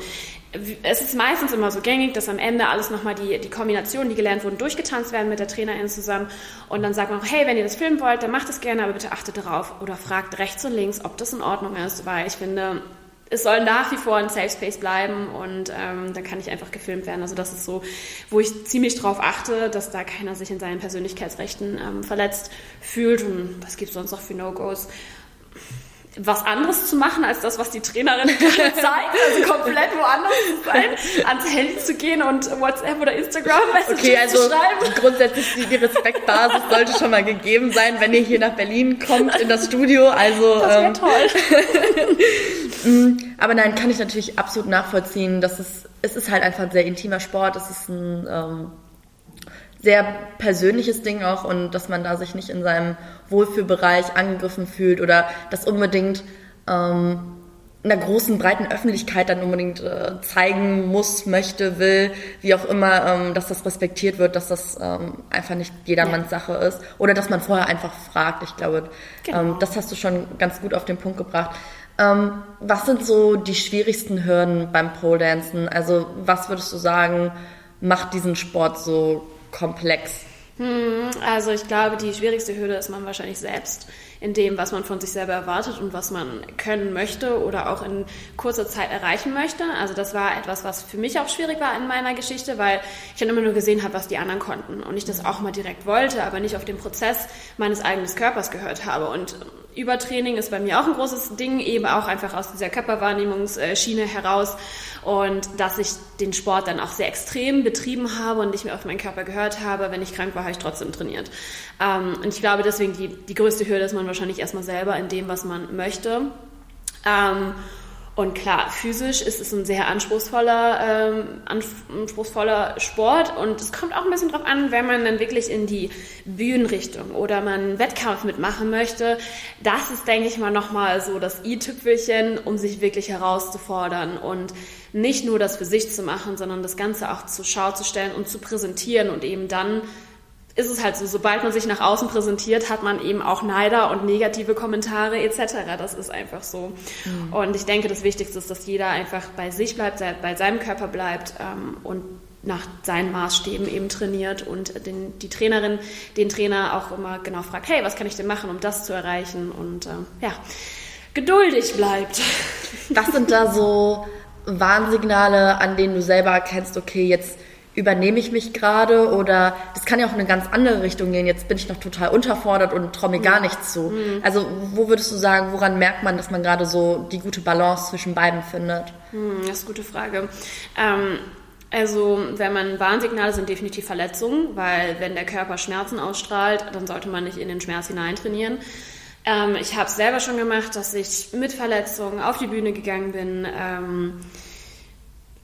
es ist meistens immer so gängig, dass am Ende alles nochmal die, die Kombinationen, die gelernt wurden, durchgetanzt werden mit der Trainerin zusammen. Und dann sagt man auch, hey, wenn ihr das filmen wollt, dann macht es gerne, aber bitte achtet darauf oder fragt rechts und links, ob das in Ordnung ist, weil ich finde, es soll nach wie vor ein Safe Space bleiben und ähm, dann kann ich einfach gefilmt werden. Also das ist so, wo ich ziemlich drauf achte, dass da keiner sich in seinen Persönlichkeitsrechten ähm, verletzt fühlt. Und was gibt es sonst noch für No-Gos? Was anderes zu machen als das, was die Trainerin gerade zeigt, also komplett woanders zu sein, ans Handy zu gehen und WhatsApp oder Instagram Messages okay, also zu schreiben. Grundsätzlich die Respektbasis sollte schon mal gegeben sein, wenn ihr hier nach Berlin kommt in das Studio. Also das ähm, toll. Mm, aber nein, kann ich natürlich absolut nachvollziehen. dass es, es ist halt einfach ein sehr intimer Sport. Es ist ein ähm, sehr persönliches Ding auch und dass man da sich nicht in seinem Wohlfühlbereich angegriffen fühlt oder das unbedingt ähm, in der großen, breiten Öffentlichkeit dann unbedingt äh, zeigen muss, möchte, will, wie auch immer, ähm, dass das respektiert wird, dass das ähm, einfach nicht jedermanns ja. Sache ist oder dass man vorher einfach fragt. Ich glaube, genau. ähm, das hast du schon ganz gut auf den Punkt gebracht. Ähm, was sind so die schwierigsten Hürden beim Pole Dancen? Also was würdest du sagen, macht diesen Sport so komplex? Hm, also ich glaube, die schwierigste Hürde ist man wahrscheinlich selbst in dem, was man von sich selber erwartet und was man können möchte oder auch in kurzer Zeit erreichen möchte. Also das war etwas, was für mich auch schwierig war in meiner Geschichte, weil ich dann immer nur gesehen habe, was die anderen konnten und ich das auch mal direkt wollte, aber nicht auf den Prozess meines eigenen Körpers gehört habe. Und Übertraining ist bei mir auch ein großes Ding, eben auch einfach aus dieser Körperwahrnehmungsschiene heraus und dass ich den Sport dann auch sehr extrem betrieben habe und nicht mehr auf meinen Körper gehört habe. Wenn ich krank war, habe ich trotzdem trainiert. Ähm, und ich glaube deswegen, die, die größte Hürde ist wahrscheinlich erstmal selber in dem, was man möchte. Ähm, und klar, physisch ist es ein sehr anspruchsvoller, ähm, anspruchsvoller Sport und es kommt auch ein bisschen drauf an, wenn man dann wirklich in die Bühnenrichtung oder man einen Wettkampf mitmachen möchte. Das ist, denke ich mal, nochmal so das i-Tüpfelchen, um sich wirklich herauszufordern und nicht nur das für sich zu machen, sondern das Ganze auch zur Schau zu stellen und zu präsentieren und eben dann ist es halt so, sobald man sich nach außen präsentiert, hat man eben auch Neider und negative Kommentare etc. Das ist einfach so. Mhm. Und ich denke, das Wichtigste ist, dass jeder einfach bei sich bleibt, bei seinem Körper bleibt ähm, und nach seinen Maßstäben eben trainiert und den, die Trainerin, den Trainer auch immer genau fragt, hey, was kann ich denn machen, um das zu erreichen? Und äh, ja, geduldig bleibt. Was sind da so Warnsignale, an denen du selber erkennst, okay, jetzt übernehme ich mich gerade oder das kann ja auch in eine ganz andere Richtung gehen. Jetzt bin ich noch total unterfordert und traue mir gar nichts zu. Mhm. Also wo würdest du sagen, woran merkt man, dass man gerade so die gute Balance zwischen beiden findet? Mhm, das ist eine gute Frage. Ähm, also wenn man Warnsignale sind definitiv Verletzungen, weil wenn der Körper Schmerzen ausstrahlt, dann sollte man nicht in den Schmerz hineintrainieren. Ähm, ich habe es selber schon gemacht, dass ich mit Verletzungen auf die Bühne gegangen bin. Ähm,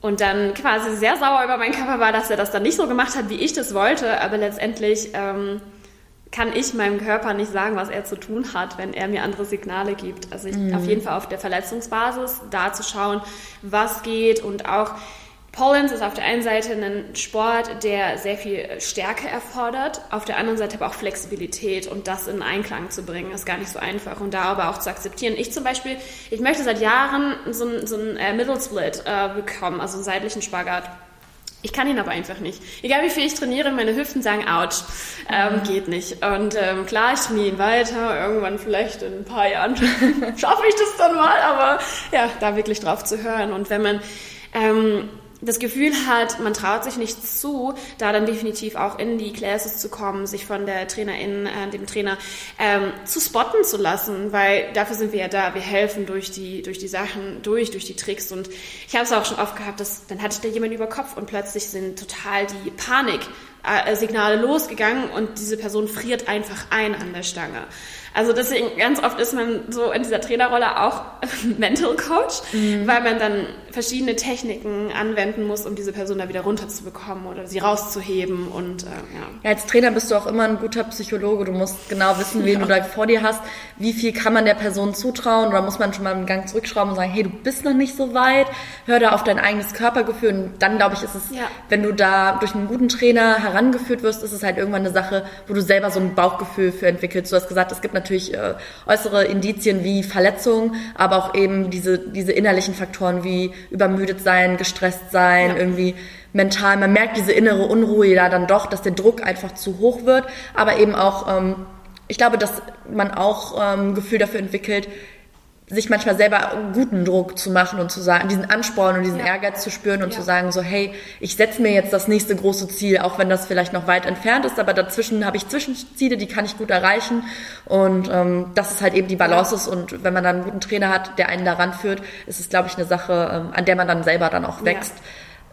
und dann quasi sehr sauer über meinen Körper war, dass er das dann nicht so gemacht hat, wie ich das wollte. Aber letztendlich ähm, kann ich meinem Körper nicht sagen, was er zu tun hat, wenn er mir andere Signale gibt. Also ich, mhm. auf jeden Fall auf der Verletzungsbasis da zu schauen, was geht und auch Polens ist auf der einen Seite ein Sport, der sehr viel Stärke erfordert, auf der anderen Seite aber auch Flexibilität und das in Einklang zu bringen, ist gar nicht so einfach und da aber auch zu akzeptieren. Ich zum Beispiel, ich möchte seit Jahren so, so einen äh, Middle Split äh, bekommen, also einen seitlichen Spagat. Ich kann ihn aber einfach nicht. Egal wie viel ich trainiere, meine Hüften sagen, ouch, ähm, mhm. geht nicht. Und ähm, klar, ich trainiere ihn weiter, irgendwann vielleicht in ein paar Jahren schaffe ich das dann mal, aber ja, da wirklich drauf zu hören. Und wenn man ähm, das Gefühl hat, man traut sich nicht zu, da dann definitiv auch in die Classes zu kommen, sich von der Trainerin, äh, dem Trainer ähm, zu spotten zu lassen, weil dafür sind wir ja da. Wir helfen durch die durch die Sachen durch, durch die Tricks und ich habe es auch schon oft gehabt, dass dann hatte ich da jemanden über Kopf und plötzlich sind total die Paniksignale losgegangen und diese Person friert einfach ein an der Stange. Also deswegen ganz oft ist man so in dieser Trainerrolle auch Mental Coach, mhm. weil man dann verschiedene Techniken anwenden muss, um diese Person da wieder runterzubekommen oder sie rauszuheben und äh, ja. ja. Als Trainer bist du auch immer ein guter Psychologe. Du musst genau wissen, wen ja. du da vor dir hast. Wie viel kann man der Person zutrauen oder muss man schon mal einen Gang zurückschrauben und sagen, hey, du bist noch nicht so weit. Hör da auf dein eigenes Körpergefühl. Und dann glaube ich, ist es, ja. wenn du da durch einen guten Trainer herangeführt wirst, ist es halt irgendwann eine Sache, wo du selber so ein Bauchgefühl für entwickelst. Du hast gesagt, es gibt natürlich äh, äußere Indizien wie Verletzungen, aber auch eben diese, diese innerlichen Faktoren wie übermüdet sein, gestresst sein, ja. irgendwie mental. Man merkt diese innere Unruhe ja dann doch, dass der Druck einfach zu hoch wird, aber eben auch, ähm, ich glaube, dass man auch ähm, Gefühl dafür entwickelt, sich manchmal selber guten Druck zu machen und zu sagen, diesen Ansporn und diesen ja. Ehrgeiz zu spüren und ja. zu sagen, so, hey, ich setze mir jetzt das nächste große Ziel, auch wenn das vielleicht noch weit entfernt ist, aber dazwischen habe ich Zwischenziele, die kann ich gut erreichen. Und ähm, das ist halt eben die Balance ist. Und wenn man dann einen guten Trainer hat, der einen daran führt, ist es, glaube ich, eine Sache, ähm, an der man dann selber dann auch wächst. Ja.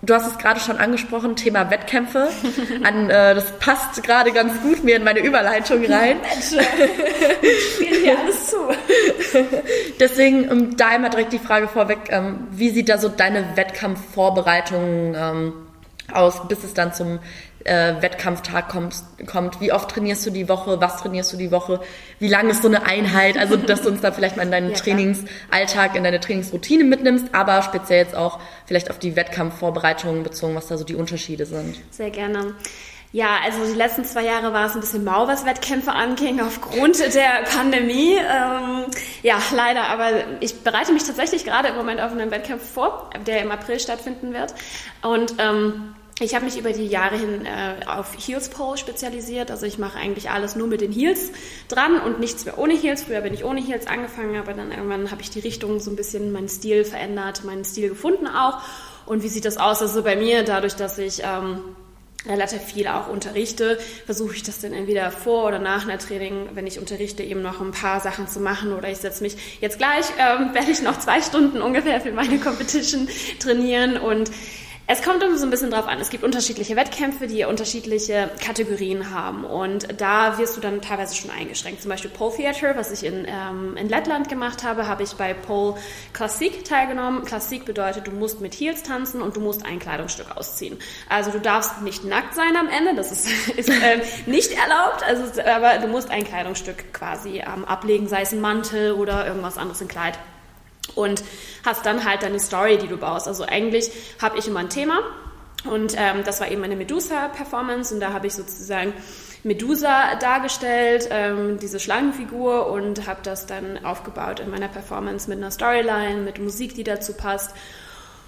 Du hast es gerade schon angesprochen, Thema Wettkämpfe. An, äh, das passt gerade ganz gut mir in meine Überleitung rein. Spielen hier alles zu. Deswegen um, da einmal direkt die Frage vorweg, ähm, wie sieht da so deine Wettkampfvorbereitung ähm, aus, bis es dann zum äh, Wettkampftag kommst, kommt. Wie oft trainierst du die Woche? Was trainierst du die Woche? Wie lang ist so eine Einheit? Also, dass du uns da vielleicht mal in deinen ja, Trainingsalltag, in deine Trainingsroutine mitnimmst, aber speziell jetzt auch vielleicht auf die Wettkampfvorbereitungen bezogen, was da so die Unterschiede sind. Sehr gerne. Ja, also die letzten zwei Jahre war es ein bisschen mau, was Wettkämpfe anging, aufgrund der Pandemie. Ähm, ja, leider, aber ich bereite mich tatsächlich gerade im Moment auf einen Wettkampf vor, der im April stattfinden wird. Und ähm, ich habe mich über die Jahre hin äh, auf Heels Pole spezialisiert. Also ich mache eigentlich alles nur mit den Heels dran und nichts mehr ohne Heels. Früher bin ich ohne Heels angefangen, aber dann irgendwann habe ich die Richtung so ein bisschen, meinen Stil verändert, meinen Stil gefunden auch. Und wie sieht das aus? Also bei mir, dadurch, dass ich ähm, relativ viel auch unterrichte, versuche ich das dann entweder vor oder nach einer Training, wenn ich unterrichte, eben noch ein paar Sachen zu machen oder ich setze mich jetzt gleich, ähm, werde ich noch zwei Stunden ungefähr für meine Competition trainieren und es kommt immer so ein bisschen drauf an. Es gibt unterschiedliche Wettkämpfe, die unterschiedliche Kategorien haben. Und da wirst du dann teilweise schon eingeschränkt. Zum Beispiel Pole Theater, was ich in, ähm, in Lettland gemacht habe, habe ich bei Pole Klassik teilgenommen. Klassik bedeutet, du musst mit Heels tanzen und du musst ein Kleidungsstück ausziehen. Also du darfst nicht nackt sein am Ende, das ist, ist ähm, nicht erlaubt, also, aber du musst ein Kleidungsstück quasi ähm, ablegen, sei es ein Mantel oder irgendwas anderes, ein Kleid und hast dann halt deine Story, die du baust. Also eigentlich habe ich immer ein Thema und ähm, das war eben eine Medusa-Performance und da habe ich sozusagen Medusa dargestellt, ähm, diese Schlangenfigur und habe das dann aufgebaut in meiner Performance mit einer Storyline, mit Musik, die dazu passt.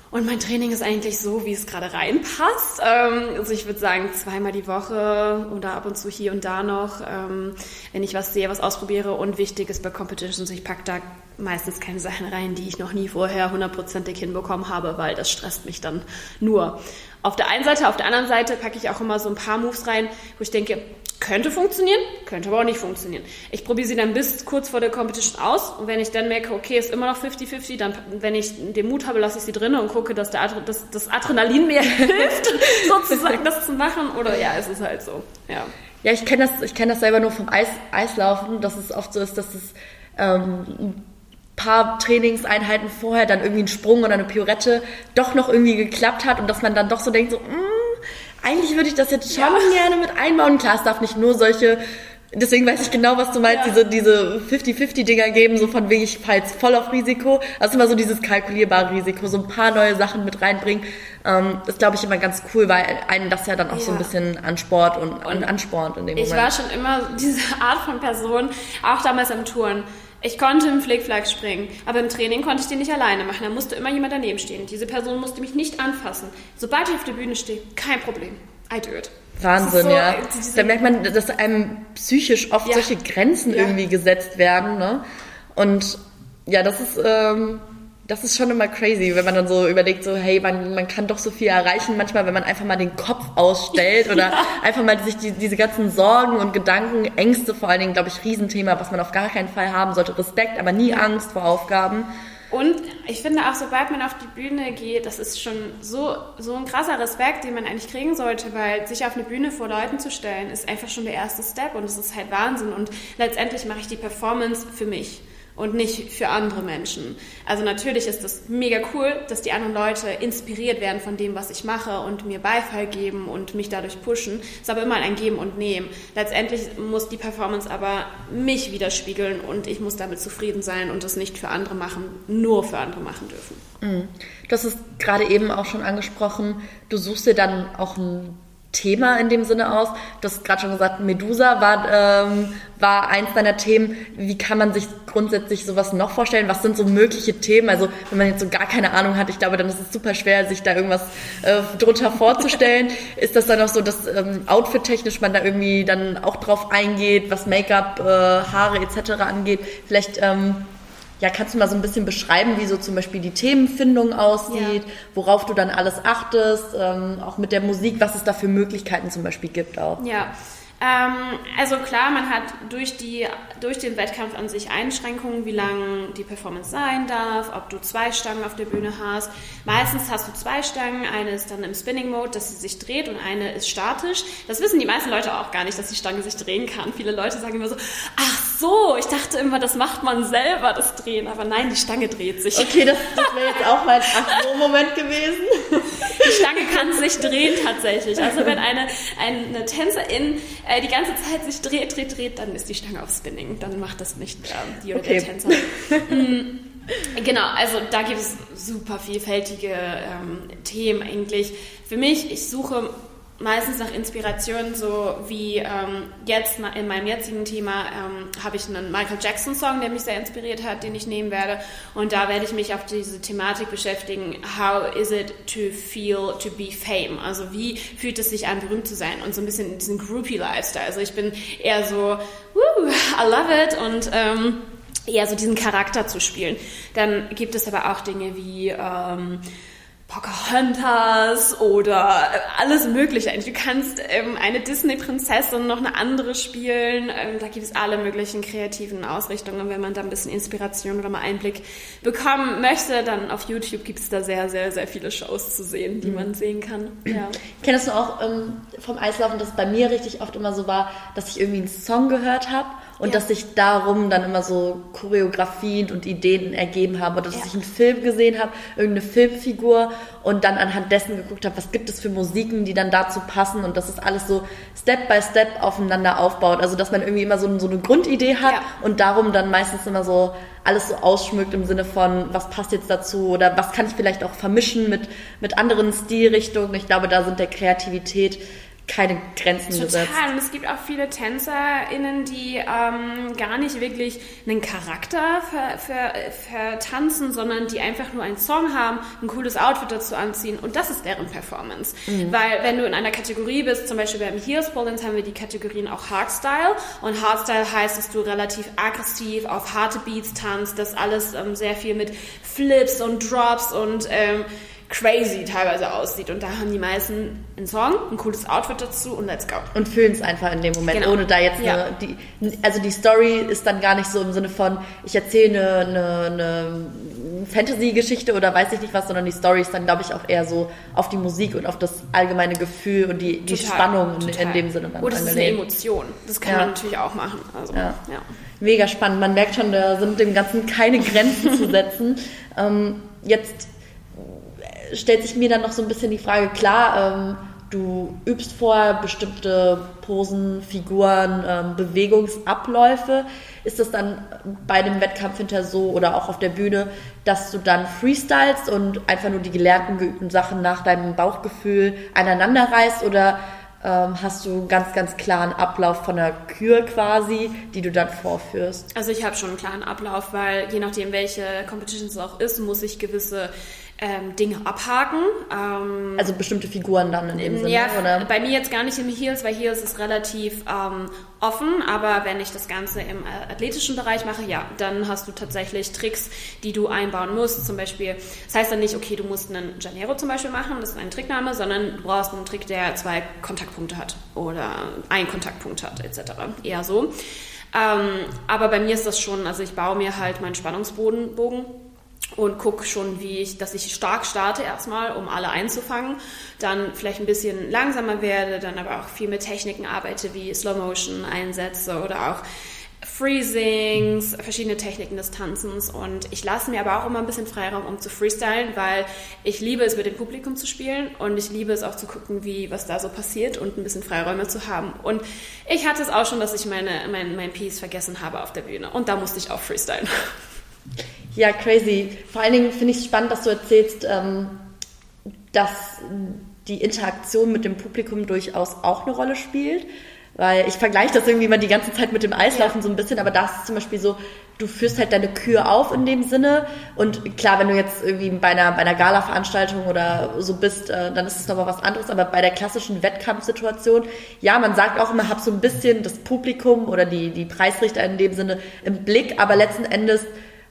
Und mein Training ist eigentlich so, wie es gerade reinpasst. Ähm, also ich würde sagen, zweimal die Woche oder ab und zu hier und da noch, ähm, wenn ich was sehe, was ausprobiere. Und wichtig ist bei Competitions, ich packe da meistens keine Sachen rein, die ich noch nie vorher hundertprozentig hinbekommen habe, weil das stresst mich dann nur. Auf der einen Seite, auf der anderen Seite packe ich auch immer so ein paar Moves rein, wo ich denke, könnte funktionieren, könnte aber auch nicht funktionieren. Ich probiere sie dann bis kurz vor der Competition aus und wenn ich dann merke, okay, ist immer noch 50-50, dann, wenn ich den Mut habe, lasse ich sie drin und gucke, dass der, dass das Adrenalin mir hilft, sozusagen das zu machen oder ja, es ist halt so, ja. Ja, ich kenne das, ich das selber nur vom Eis, Eislaufen, dass es oft so ist, dass es ähm, paar Trainingseinheiten vorher dann irgendwie ein Sprung oder eine Piorette doch noch irgendwie geklappt hat und dass man dann doch so denkt, so, mm, eigentlich würde ich das jetzt schon ja. gerne mit einbauen. Klar, es darf nicht nur solche, deswegen weiß ich genau, was du meinst, ja. diese, diese 50-50-Dinger geben, so von wegen, ich fahre jetzt voll auf Risiko. Also immer so dieses kalkulierbare Risiko, so ein paar neue Sachen mit reinbringen. Ähm, ist, glaube ich, immer ganz cool, weil einen das ja dann auch ja. so ein bisschen ansport und, und anspornt in dem ich Moment. Ich war schon immer diese Art von Person, auch damals am Touren ich konnte im Flickflack springen, aber im Training konnte ich den nicht alleine machen. Da musste immer jemand daneben stehen. Diese Person musste mich nicht anfassen. Sobald ich auf der Bühne stehe, kein Problem. I do it. Wahnsinn, so, ja. Da merkt man, dass einem psychisch oft ja. solche Grenzen ja. irgendwie gesetzt werden. Ne? Und ja, das ist, ähm, das ist schon immer crazy, wenn man dann so überlegt, so hey, man, man kann doch so viel erreichen manchmal, wenn man einfach mal den Kopf ausstellt oder ja. einfach mal sich die, diese ganzen Sorgen und Gedanken, Ängste vor allen Dingen, glaube ich, Riesenthema, was man auf gar keinen Fall haben sollte. Respekt, aber nie Angst vor Aufgaben. Und ich finde auch, sobald man auf die Bühne geht, das ist schon so, so ein krasser Respekt, den man eigentlich kriegen sollte, weil sich auf eine Bühne vor Leuten zu stellen, ist einfach schon der erste Step und es ist halt Wahnsinn. Und letztendlich mache ich die Performance für mich und nicht für andere Menschen. Also natürlich ist es mega cool, dass die anderen Leute inspiriert werden von dem, was ich mache und mir Beifall geben und mich dadurch pushen. Ist aber immer ein Geben und Nehmen. Letztendlich muss die Performance aber mich widerspiegeln und ich muss damit zufrieden sein und das nicht für andere machen, nur für andere machen dürfen. Mhm. Du hast es gerade eben auch schon angesprochen. Du suchst dir dann auch ein Thema in dem Sinne aus. Du hast gerade schon gesagt, Medusa war, ähm, war eins deiner Themen. Wie kann man sich grundsätzlich sowas noch vorstellen? Was sind so mögliche Themen? Also wenn man jetzt so gar keine Ahnung hat, ich glaube, dann ist es super schwer, sich da irgendwas äh, drunter vorzustellen. ist das dann auch so, dass ähm, outfit-technisch man da irgendwie dann auch drauf eingeht, was Make-up, äh, Haare etc. angeht? Vielleicht ähm, ja, kannst du mal so ein bisschen beschreiben, wie so zum Beispiel die Themenfindung aussieht, ja. worauf du dann alles achtest, ähm, auch mit der Musik, was es da für Möglichkeiten zum Beispiel gibt auch? Ja, ähm, also klar, man hat durch, die, durch den Wettkampf an sich Einschränkungen, wie lang die Performance sein darf, ob du zwei Stangen auf der Bühne hast. Meistens hast du zwei Stangen, eine ist dann im Spinning Mode, dass sie sich dreht und eine ist statisch. Das wissen die meisten Leute auch gar nicht, dass die Stange sich drehen kann. Viele Leute sagen immer so, ach so, ich dachte immer, das macht man selber, das Drehen. Aber nein, die Stange dreht sich. Okay, das, das wäre jetzt auch mein ach so Moment gewesen. Die Stange kann sich drehen tatsächlich. Also wenn eine, eine Tänzerin äh, die ganze Zeit sich dreht, dreht, dreht, dann ist die Stange auf Spinning. Dann macht das nicht äh, die oder okay. der Tänzer. mm. Genau, also da gibt es super vielfältige ähm, Themen eigentlich. Für mich, ich suche meistens nach Inspiration, so wie ähm, jetzt in meinem jetzigen Thema ähm, habe ich einen Michael Jackson Song, der mich sehr inspiriert hat, den ich nehmen werde. Und da werde ich mich auf diese Thematik beschäftigen. How is it to feel to be fame? Also wie fühlt es sich an, berühmt zu sein? Und so ein bisschen diesen Groupie Lifestyle. Also ich bin eher so, woo, I love it und ähm, eher so diesen Charakter zu spielen. Dann gibt es aber auch Dinge wie ähm, Pocahontas oder alles Mögliche. Du kannst ähm, eine Disney-Prinzessin noch eine andere spielen. Ähm, da gibt es alle möglichen kreativen Ausrichtungen. Wenn man da ein bisschen Inspiration oder mal Einblick bekommen möchte, dann auf YouTube gibt es da sehr, sehr, sehr viele Shows zu sehen, die mhm. man sehen kann. Ja. Kennst du auch ähm, vom Eislaufen, dass es bei mir richtig oft immer so war, dass ich irgendwie einen Song gehört habe und ja. dass sich darum dann immer so Choreografien und Ideen ergeben haben oder dass ja. ich einen Film gesehen habe, irgendeine Filmfigur und dann anhand dessen geguckt habe, was gibt es für Musiken, die dann dazu passen und dass es alles so Step by Step aufeinander aufbaut. Also dass man irgendwie immer so, so eine Grundidee hat ja. und darum dann meistens immer so alles so ausschmückt im Sinne von, was passt jetzt dazu oder was kann ich vielleicht auch vermischen mit, mit anderen Stilrichtungen. Ich glaube, da sind der Kreativität keine Grenzen Total. gesetzt. Und es gibt auch viele TänzerInnen, die ähm, gar nicht wirklich einen Charakter vertanzen, ver, ver sondern die einfach nur einen Song haben, ein cooles Outfit dazu anziehen und das ist deren Performance. Mhm. Weil wenn du in einer Kategorie bist, zum Beispiel beim Heels Ballance haben wir die Kategorien auch Hardstyle und Hardstyle heißt, dass du relativ aggressiv auf harte Beats tanzt, das alles ähm, sehr viel mit Flips und Drops und ähm, crazy teilweise aussieht. Und da haben die meisten einen Song, ein cooles Outfit dazu und let's go. Und fühlen es einfach in dem Moment, genau. ohne da jetzt ja. eine, die, also die Story ist dann gar nicht so im Sinne von, ich erzähle eine, eine, eine Fantasy-Geschichte oder weiß ich nicht was, sondern die Story ist dann, glaube ich, auch eher so auf die Musik und auf das allgemeine Gefühl und die, die Spannung in, in, dem Sinne. Dann Oder es ist eine Emotion. Das kann ja. man natürlich auch machen. Also, ja. ja. Mega spannend. Man merkt schon, da sind dem Ganzen keine Grenzen zu setzen. Ähm, jetzt stellt sich mir dann noch so ein bisschen die Frage, klar, ähm, du übst vorher bestimmte Posen, Figuren, ähm, Bewegungsabläufe. Ist das dann bei dem Wettkampf hinter so oder auch auf der Bühne, dass du dann freestylst und einfach nur die gelernten, geübten Sachen nach deinem Bauchgefühl aneinander reißt oder ähm, hast du einen ganz, ganz klaren Ablauf von der Kür quasi, die du dann vorführst? Also ich habe schon einen klaren Ablauf, weil je nachdem, welche Competition es auch ist, muss ich gewisse ähm, Dinge abhaken. Ähm, also bestimmte Figuren dann in dem Sinne, ja, oder? bei mir jetzt gar nicht im Heels, weil Heels ist relativ ähm, offen, aber wenn ich das Ganze im äh, athletischen Bereich mache, ja, dann hast du tatsächlich Tricks, die du einbauen musst. Zum Beispiel, das heißt dann nicht, okay, du musst einen Janero zum Beispiel machen, das ist ein Trickname, sondern du brauchst einen Trick, der zwei Kontaktpunkte hat oder einen Kontaktpunkt hat, etc. Eher so. Ähm, aber bei mir ist das schon, also ich baue mir halt meinen Spannungsbogen und gucke schon, wie ich, dass ich stark starte erstmal, um alle einzufangen, dann vielleicht ein bisschen langsamer werde, dann aber auch viel mit Techniken arbeite, wie Slow Motion einsetze oder auch Freezings, verschiedene Techniken des Tanzens und ich lasse mir aber auch immer ein bisschen Freiraum, um zu freestylen, weil ich liebe es, mit dem Publikum zu spielen und ich liebe es auch zu gucken, wie, was da so passiert und ein bisschen Freiräume zu haben. Und ich hatte es auch schon, dass ich meine, mein, mein Piece vergessen habe auf der Bühne und da musste ich auch freestylen. Ja, crazy. Vor allen Dingen finde ich es spannend, dass du erzählst, ähm, dass die Interaktion mit dem Publikum durchaus auch eine Rolle spielt. Weil ich vergleiche das irgendwie mal die ganze Zeit mit dem Eislaufen ja. so ein bisschen, aber da ist zum Beispiel so, du führst halt deine Kühe auf in dem Sinne. Und klar, wenn du jetzt irgendwie bei einer, bei einer Gala-Veranstaltung oder so bist, äh, dann ist es nochmal was anderes. Aber bei der klassischen Wettkampfsituation, ja, man sagt auch immer, hab so ein bisschen das Publikum oder die, die Preisrichter in dem Sinne im Blick, aber letzten Endes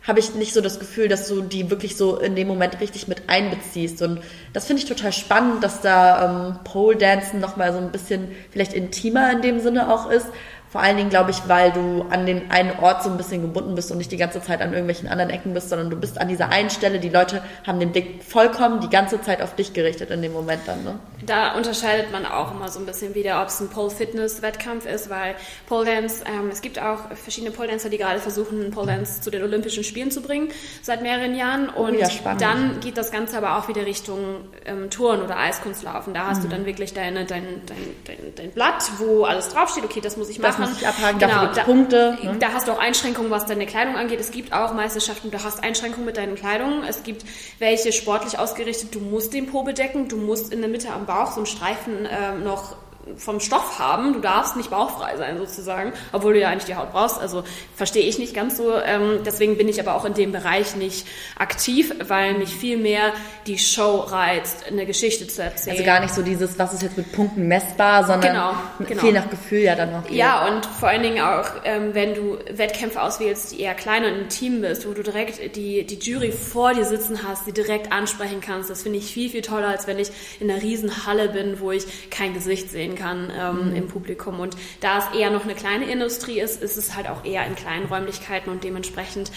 habe ich nicht so das Gefühl, dass du die wirklich so in dem Moment richtig mit einbeziehst. Und das finde ich total spannend, dass da ähm, Pole Dancen nochmal so ein bisschen vielleicht intimer in dem Sinne auch ist. Vor allen Dingen, glaube ich, weil du an den einen Ort so ein bisschen gebunden bist und nicht die ganze Zeit an irgendwelchen anderen Ecken bist, sondern du bist an dieser einen Stelle. Die Leute haben den Blick vollkommen die ganze Zeit auf dich gerichtet in dem Moment dann. Ne? Da unterscheidet man auch immer so ein bisschen wieder, ob es ein Pole-Fitness-Wettkampf ist, weil Pole Dance, ähm, es gibt auch verschiedene Pole Dancer, die gerade versuchen, Pole Dance zu den Olympischen Spielen zu bringen, seit mehreren Jahren. Und oh ja, dann geht das Ganze aber auch wieder Richtung ähm, Touren oder Eiskunstlaufen. Da hast mhm. du dann wirklich deine, dein, dein, dein, dein Blatt, wo alles draufsteht, okay, das muss ich machen muss ich abhaken, genau, dafür da, Punkte. Ne? Da hast du auch Einschränkungen, was deine Kleidung angeht. Es gibt auch Meisterschaften, du hast Einschränkungen mit deinen Kleidungen. Es gibt welche sportlich ausgerichtet, du musst den Po bedecken, du musst in der Mitte am Bauch so einen Streifen äh, noch vom Stoff haben. Du darfst nicht bauchfrei sein sozusagen, obwohl du ja eigentlich die Haut brauchst. Also verstehe ich nicht ganz so. Ähm, deswegen bin ich aber auch in dem Bereich nicht aktiv, weil mich viel mehr die Show reizt, eine Geschichte zu erzählen. Also gar nicht so dieses, was ist jetzt mit Punkten messbar, sondern genau, genau. viel nach Gefühl ja dann noch. Geht. Ja, und vor allen Dingen auch, ähm, wenn du Wettkämpfe auswählst, die eher kleiner und intim bist, wo du direkt die, die Jury vor dir sitzen hast, die direkt ansprechen kannst. Das finde ich viel, viel toller, als wenn ich in einer riesen Halle bin, wo ich kein Gesicht sehen sehen kann ähm, mhm. im Publikum. Und da es eher noch eine kleine Industrie ist, ist es halt auch eher in kleinen Räumlichkeiten und dementsprechend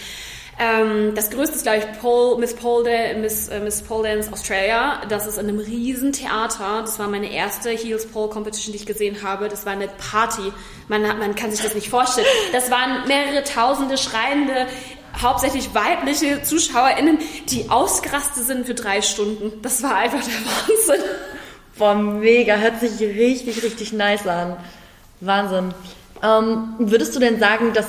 ähm, das größte ist, glaube ich, Pole, Miss, Pole, Miss, äh, Miss Pole Dance Australia. Das ist in einem riesen Theater. Das war meine erste Heels Pole Competition, die ich gesehen habe. Das war eine Party. Man, hat, man kann sich das nicht vorstellen. Das waren mehrere tausende schreiende, hauptsächlich weibliche ZuschauerInnen, die ausgerastet sind für drei Stunden. Das war einfach der Wahnsinn. Boah, mega, hört sich richtig, richtig nice an. Wahnsinn. Ähm, würdest du denn sagen, dass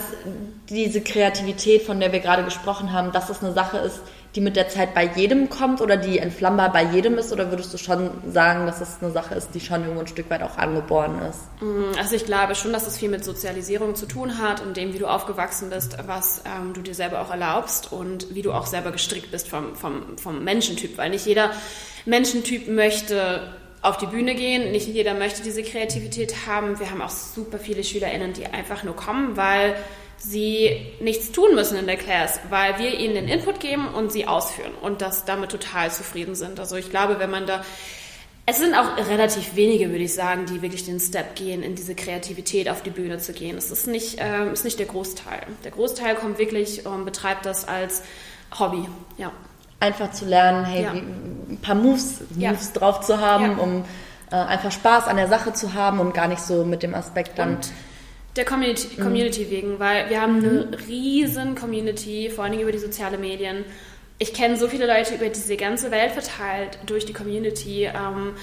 diese Kreativität, von der wir gerade gesprochen haben, dass das eine Sache ist, die mit der Zeit bei jedem kommt oder die entflammbar bei jedem ist? Oder würdest du schon sagen, dass das eine Sache ist, die schon irgendwo ein Stück weit auch angeboren ist? Mm, also ich glaube schon, dass es viel mit Sozialisierung zu tun hat und dem, wie du aufgewachsen bist, was ähm, du dir selber auch erlaubst und wie du auch selber gestrickt bist vom, vom, vom Menschentyp. Weil nicht jeder Menschentyp möchte auf die Bühne gehen. Nicht jeder möchte diese Kreativität haben. Wir haben auch super viele SchülerInnen, die einfach nur kommen, weil sie nichts tun müssen in der Class, weil wir ihnen den Input geben und sie ausführen und das damit total zufrieden sind. Also ich glaube, wenn man da es sind auch relativ wenige, würde ich sagen, die wirklich den Step gehen, in diese Kreativität auf die Bühne zu gehen. Es ist nicht, äh, ist nicht der Großteil. Der Großteil kommt wirklich und betreibt das als Hobby. Ja einfach zu lernen, hey, ja. ein paar Moves, Moves drauf zu haben, um äh, einfach Spaß an der Sache zu haben und gar nicht so mit dem Aspekt dann. Und der Community, mhm. Community wegen, weil wir haben eine riesen Community, vor allem über die sozialen Medien. Ich kenne so viele Leute über diese ganze Welt verteilt durch die Community. Ähm,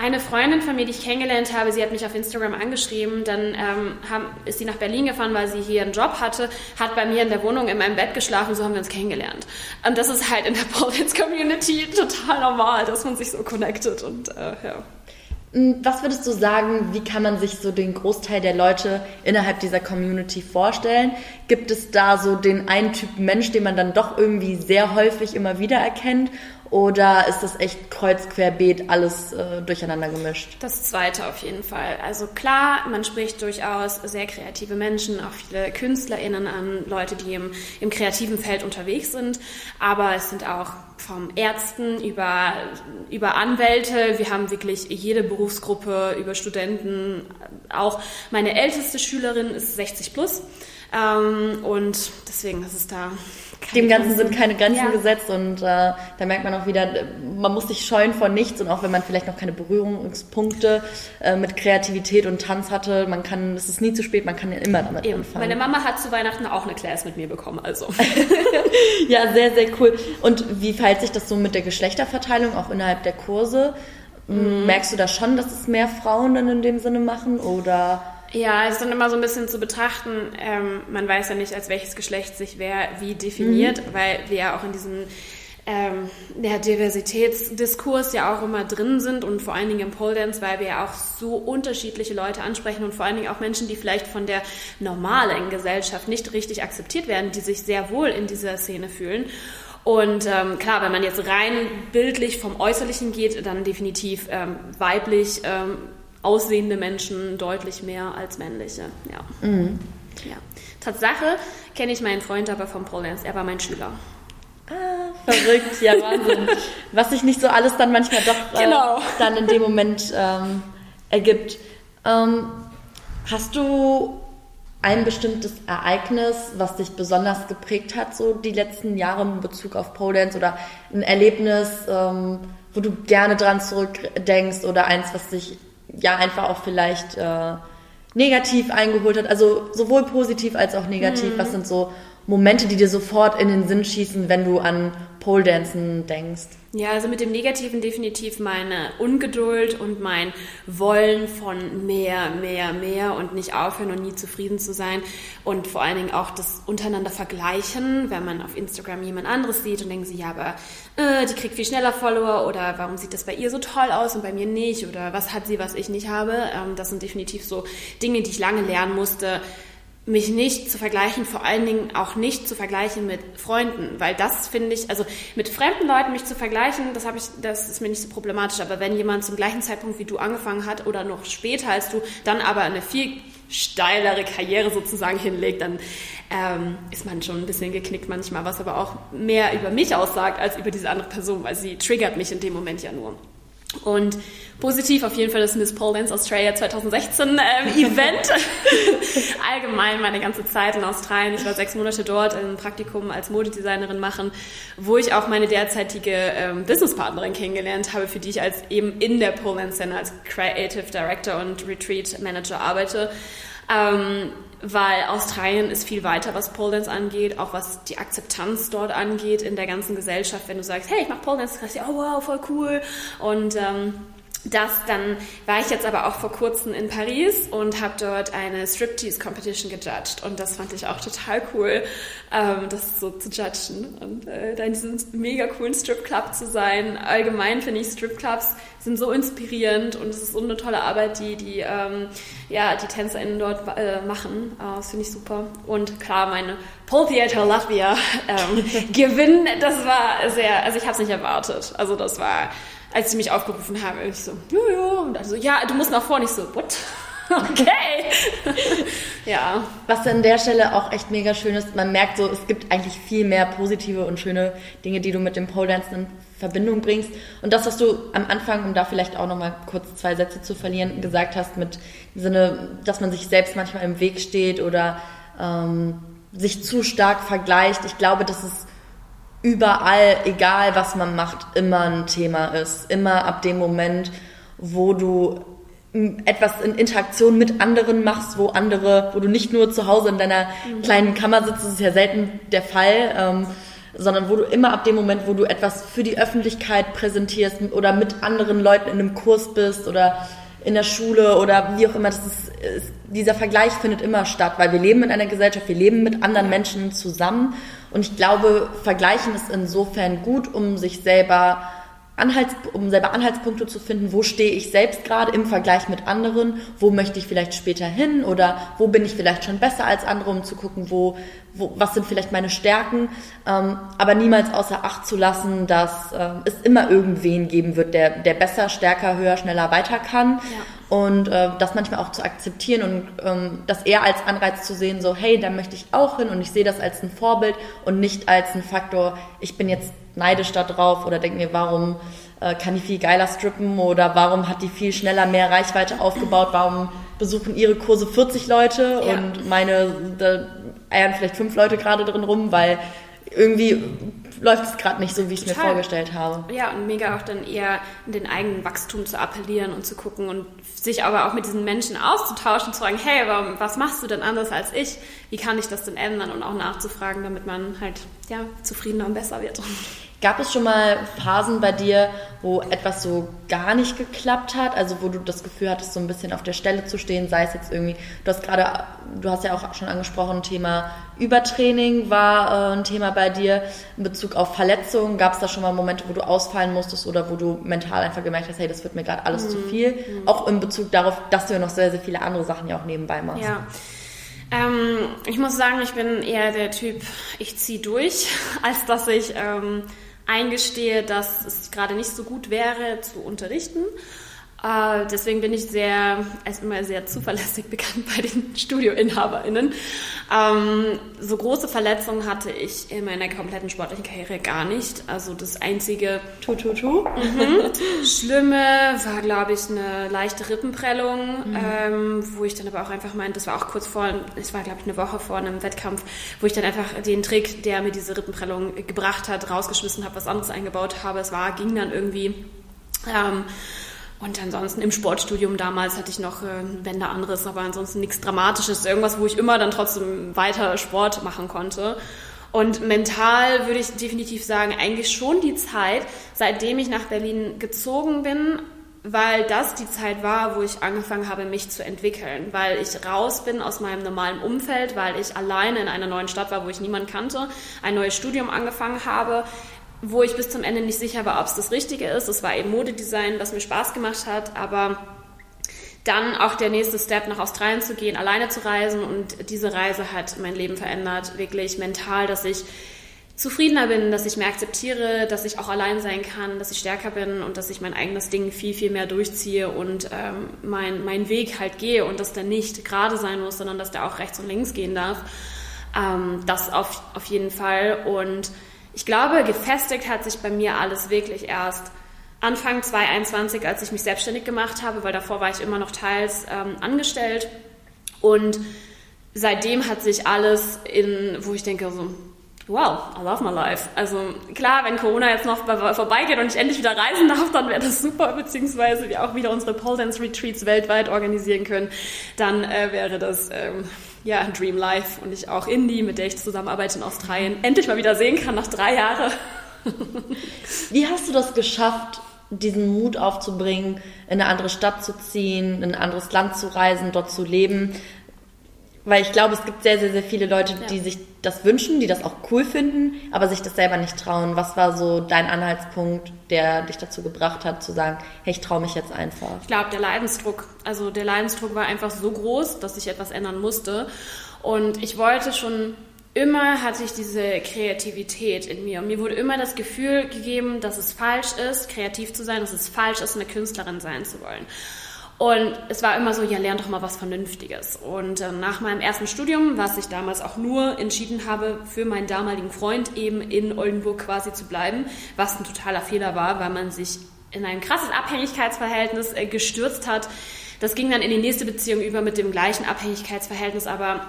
eine Freundin von mir, die ich kennengelernt habe, sie hat mich auf Instagram angeschrieben, dann ähm, haben, ist sie nach Berlin gefahren, weil sie hier einen Job hatte, hat bei mir in der Wohnung in meinem Bett geschlafen, so haben wir uns kennengelernt. Und das ist halt in der Pole Community total normal, dass man sich so connectet und äh, ja. Hm, was würdest du sagen, wie kann man sich so den Großteil der Leute innerhalb dieser Community vorstellen? Gibt es da so den einen Typ Mensch, den man dann doch irgendwie sehr häufig immer wieder erkennt? Oder ist das echt kreuz, querbeet, alles äh, durcheinander gemischt? Das zweite auf jeden Fall. Also klar, man spricht durchaus sehr kreative Menschen, auch viele KünstlerInnen an, Leute, die im, im kreativen Feld unterwegs sind. Aber es sind auch vom Ärzten über, über Anwälte. Wir haben wirklich jede Berufsgruppe, über Studenten. Auch meine älteste Schülerin ist 60 plus. Ähm, und deswegen ist es da dem Ganzen sind keine Grenzen ja. gesetzt und äh, da merkt man auch wieder, man muss sich scheuen vor nichts und auch wenn man vielleicht noch keine Berührungspunkte äh, mit Kreativität und Tanz hatte, man kann, es ist nie zu spät, man kann ja immer damit Eben. anfangen. Meine Mama hat zu Weihnachten auch eine Class mit mir bekommen, also. ja, sehr, sehr cool. Und wie verhält sich das so mit der Geschlechterverteilung auch innerhalb der Kurse? Mhm. Merkst du da schon, dass es mehr Frauen dann in dem Sinne machen oder? Ja, es ist dann immer so ein bisschen zu betrachten, ähm, man weiß ja nicht, als welches Geschlecht sich wer wie definiert, mhm. weil wir ja auch in diesem ähm, der Diversitätsdiskurs ja auch immer drin sind und vor allen Dingen im Pole Dance, weil wir ja auch so unterschiedliche Leute ansprechen und vor allen Dingen auch Menschen, die vielleicht von der normalen Gesellschaft nicht richtig akzeptiert werden, die sich sehr wohl in dieser Szene fühlen. Und ähm, klar, wenn man jetzt rein bildlich vom Äußerlichen geht, dann definitiv ähm, weiblich ähm, aussehende Menschen deutlich mehr als männliche. Ja. Mhm. ja. Tatsache kenne ich meinen Freund aber vom Pole Dance. Er war mein Schüler. Ah, verrückt, ja Wahnsinn. Was sich nicht so alles dann manchmal doch äh, genau. dann in dem Moment ähm, ergibt. Ähm, hast du ein bestimmtes Ereignis, was dich besonders geprägt hat, so die letzten Jahre in Bezug auf Pole Dance oder ein Erlebnis, ähm, wo du gerne dran zurückdenkst oder eins, was dich ja einfach auch vielleicht äh, negativ eingeholt hat. Also sowohl positiv als auch negativ. Mhm. Was sind so Momente, die dir sofort in den Sinn schießen, wenn du an Pole Dancen denkst? Ja, also mit dem Negativen definitiv meine Ungeduld und mein Wollen von mehr, mehr, mehr und nicht aufhören und nie zufrieden zu sein. Und vor allen Dingen auch das untereinander vergleichen, wenn man auf Instagram jemand anderes sieht und denkt sie, ja, aber äh, die kriegt viel schneller Follower oder warum sieht das bei ihr so toll aus und bei mir nicht oder was hat sie, was ich nicht habe. Ähm, das sind definitiv so Dinge, die ich lange lernen musste mich nicht zu vergleichen, vor allen Dingen auch nicht zu vergleichen mit Freunden, weil das finde ich, also mit fremden Leuten mich zu vergleichen, das habe ich, das ist mir nicht so problematisch. Aber wenn jemand zum gleichen Zeitpunkt wie du angefangen hat oder noch später als du, dann aber eine viel steilere Karriere sozusagen hinlegt, dann ähm, ist man schon ein bisschen geknickt manchmal, was aber auch mehr über mich aussagt als über diese andere Person, weil sie triggert mich in dem Moment ja nur. Und positiv auf jeden Fall das Miss Pole Dance Australia 2016 ähm, Event. Allgemein meine ganze Zeit in Australien. Ich war sechs Monate dort ein Praktikum als Modedesignerin machen, wo ich auch meine derzeitige ähm, Businesspartnerin kennengelernt habe, für die ich als eben in der Pole Dance Center als Creative Director und Retreat Manager arbeite. Ähm, weil Australien ist viel weiter, was Pole Dance angeht, auch was die Akzeptanz dort angeht in der ganzen Gesellschaft. Wenn du sagst, hey, ich mach Pole Dance, sagst du, oh wow, voll cool. Und ähm, das dann war ich jetzt aber auch vor kurzem in Paris und habe dort eine Striptease Competition gejudged und das fand ich auch total cool, ähm, das so zu judgen und äh, da in diesem mega coolen Strip Club zu sein. Allgemein finde ich Strip Clubs sind so inspirierend und es ist so eine tolle Arbeit, die die ähm, ja die TänzerInnen dort äh, machen. Äh, das finde ich super und klar meine Pole Theater Latvia ähm, Gewinn, das war sehr, also ich habe es nicht erwartet. Also das war als sie mich aufgerufen haben, ich so, jojo, und dann so, ja, du musst nach vorne. Ich so, what? Okay. ja. Was an der Stelle auch echt mega schön ist, man merkt so, es gibt eigentlich viel mehr positive und schöne Dinge, die du mit dem Pole Dance in Verbindung bringst. Und das, was du am Anfang, um da vielleicht auch nochmal kurz zwei Sätze zu verlieren, gesagt hast, mit im Sinne, dass man sich selbst manchmal im Weg steht oder ähm, sich zu stark vergleicht. Ich glaube, das ist überall, egal was man macht, immer ein Thema ist. Immer ab dem Moment, wo du etwas in Interaktion mit anderen machst, wo andere, wo du nicht nur zu Hause in deiner mhm. kleinen Kammer sitzt, das ist ja selten der Fall, ähm, sondern wo du immer ab dem Moment, wo du etwas für die Öffentlichkeit präsentierst oder mit anderen Leuten in einem Kurs bist oder in der Schule oder wie auch immer, das ist, ist, dieser Vergleich findet immer statt, weil wir leben in einer Gesellschaft, wir leben mit anderen Menschen zusammen und ich glaube, Vergleichen ist insofern gut, um sich selber Anhalts, um selber Anhaltspunkte zu finden, wo stehe ich selbst gerade im Vergleich mit anderen, wo möchte ich vielleicht später hin oder wo bin ich vielleicht schon besser als andere, um zu gucken, wo, wo was sind vielleicht meine Stärken, ähm, aber niemals außer Acht zu lassen, dass äh, es immer irgendwen geben wird, der, der besser, stärker, höher, schneller weiter kann. Ja. Und äh, das manchmal auch zu akzeptieren und ähm, das eher als Anreiz zu sehen, so hey, da möchte ich auch hin und ich sehe das als ein Vorbild und nicht als ein Faktor, ich bin jetzt neidisch da drauf oder denke mir, warum äh, kann die viel geiler strippen oder warum hat die viel schneller mehr Reichweite aufgebaut, warum besuchen ihre Kurse 40 Leute ja. und meine, da eiern vielleicht fünf Leute gerade drin rum, weil irgendwie läuft es gerade nicht so, wie ich es mir vorgestellt habe. Ja, und mega auch dann eher in den eigenen Wachstum zu appellieren und zu gucken und sich aber auch mit diesen Menschen auszutauschen, zu sagen, hey, warum, was machst du denn anders als ich? Wie kann ich das denn ändern? Und auch nachzufragen, damit man halt ja, zufriedener und besser wird. Gab es schon mal Phasen bei dir, wo etwas so gar nicht geklappt hat? Also wo du das Gefühl hattest, so ein bisschen auf der Stelle zu stehen, sei es jetzt irgendwie, du hast gerade, du hast ja auch schon angesprochen, Thema Übertraining war äh, ein Thema bei dir. In Bezug auf Verletzungen, gab es da schon mal Momente, wo du ausfallen musstest oder wo du mental einfach gemerkt hast, hey, das wird mir gerade alles mhm. zu viel? Mhm. Auch in Bezug darauf, dass du ja noch sehr, sehr viele andere Sachen ja auch nebenbei machst. Ja. Ähm, ich muss sagen, ich bin eher der Typ, ich ziehe durch, als dass ich ähm, eingestehe, dass es gerade nicht so gut wäre zu unterrichten. Äh, deswegen bin ich sehr, als immer sehr zuverlässig bekannt bei den StudioinhaberInnen. Ähm, so große Verletzungen hatte ich in meiner kompletten sportlichen Karriere gar nicht. Also das einzige tu, tu, tu. Mhm. Schlimme war, glaube ich, eine leichte Rippenprellung, mhm. ähm, wo ich dann aber auch einfach meinte, das war auch kurz vor, es war, glaube ich, eine Woche vor einem Wettkampf, wo ich dann einfach den Trick, der mir diese Rippenprellung gebracht hat, rausgeschmissen habe, was anderes eingebaut habe. Es war, ging dann irgendwie. Ähm, und ansonsten im Sportstudium damals hatte ich noch, äh, anderes, aber ansonsten nichts Dramatisches, irgendwas, wo ich immer dann trotzdem weiter Sport machen konnte. Und mental würde ich definitiv sagen, eigentlich schon die Zeit, seitdem ich nach Berlin gezogen bin, weil das die Zeit war, wo ich angefangen habe, mich zu entwickeln, weil ich raus bin aus meinem normalen Umfeld, weil ich alleine in einer neuen Stadt war, wo ich niemanden kannte, ein neues Studium angefangen habe, wo ich bis zum Ende nicht sicher war, ob es das Richtige ist. Es war eben Modedesign, was mir Spaß gemacht hat, aber dann auch der nächste Step nach Australien zu gehen, alleine zu reisen und diese Reise hat mein Leben verändert, wirklich mental, dass ich zufriedener bin, dass ich mehr akzeptiere, dass ich auch allein sein kann, dass ich stärker bin und dass ich mein eigenes Ding viel, viel mehr durchziehe und ähm, mein, meinen Weg halt gehe und dass der nicht gerade sein muss, sondern dass der auch rechts und links gehen darf. Ähm, das auf, auf jeden Fall und ich glaube, gefestigt hat sich bei mir alles wirklich erst Anfang 2021, als ich mich selbstständig gemacht habe, weil davor war ich immer noch teils ähm, angestellt. Und seitdem hat sich alles in, wo ich denke, so, wow, I love my life. Also klar, wenn Corona jetzt noch vorbeigeht und ich endlich wieder reisen darf, dann wäre das super, beziehungsweise wir auch wieder unsere Pole Dance Retreats weltweit organisieren können, dann äh, wäre das ähm, ja, Dream Life und ich auch Indie, mit der ich zusammenarbeite in Australien, endlich mal wieder sehen kann nach drei Jahren. Wie hast du das geschafft, diesen Mut aufzubringen, in eine andere Stadt zu ziehen, in ein anderes Land zu reisen, dort zu leben? Weil ich glaube, es gibt sehr, sehr, sehr viele Leute, ja. die sich das wünschen, die das auch cool finden, aber sich das selber nicht trauen. Was war so dein Anhaltspunkt, der dich dazu gebracht hat, zu sagen, hey, ich traue mich jetzt einfach? Ich glaube, der Leidensdruck. Also der Leidensdruck war einfach so groß, dass ich etwas ändern musste. Und ich wollte schon immer hatte ich diese Kreativität in mir und mir wurde immer das Gefühl gegeben, dass es falsch ist, kreativ zu sein, dass es falsch ist, eine Künstlerin sein zu wollen. Und es war immer so, ja, lern doch mal was Vernünftiges. Und äh, nach meinem ersten Studium, was ich damals auch nur entschieden habe, für meinen damaligen Freund eben in Oldenburg quasi zu bleiben, was ein totaler Fehler war, weil man sich in ein krasses Abhängigkeitsverhältnis äh, gestürzt hat. Das ging dann in die nächste Beziehung über mit dem gleichen Abhängigkeitsverhältnis, aber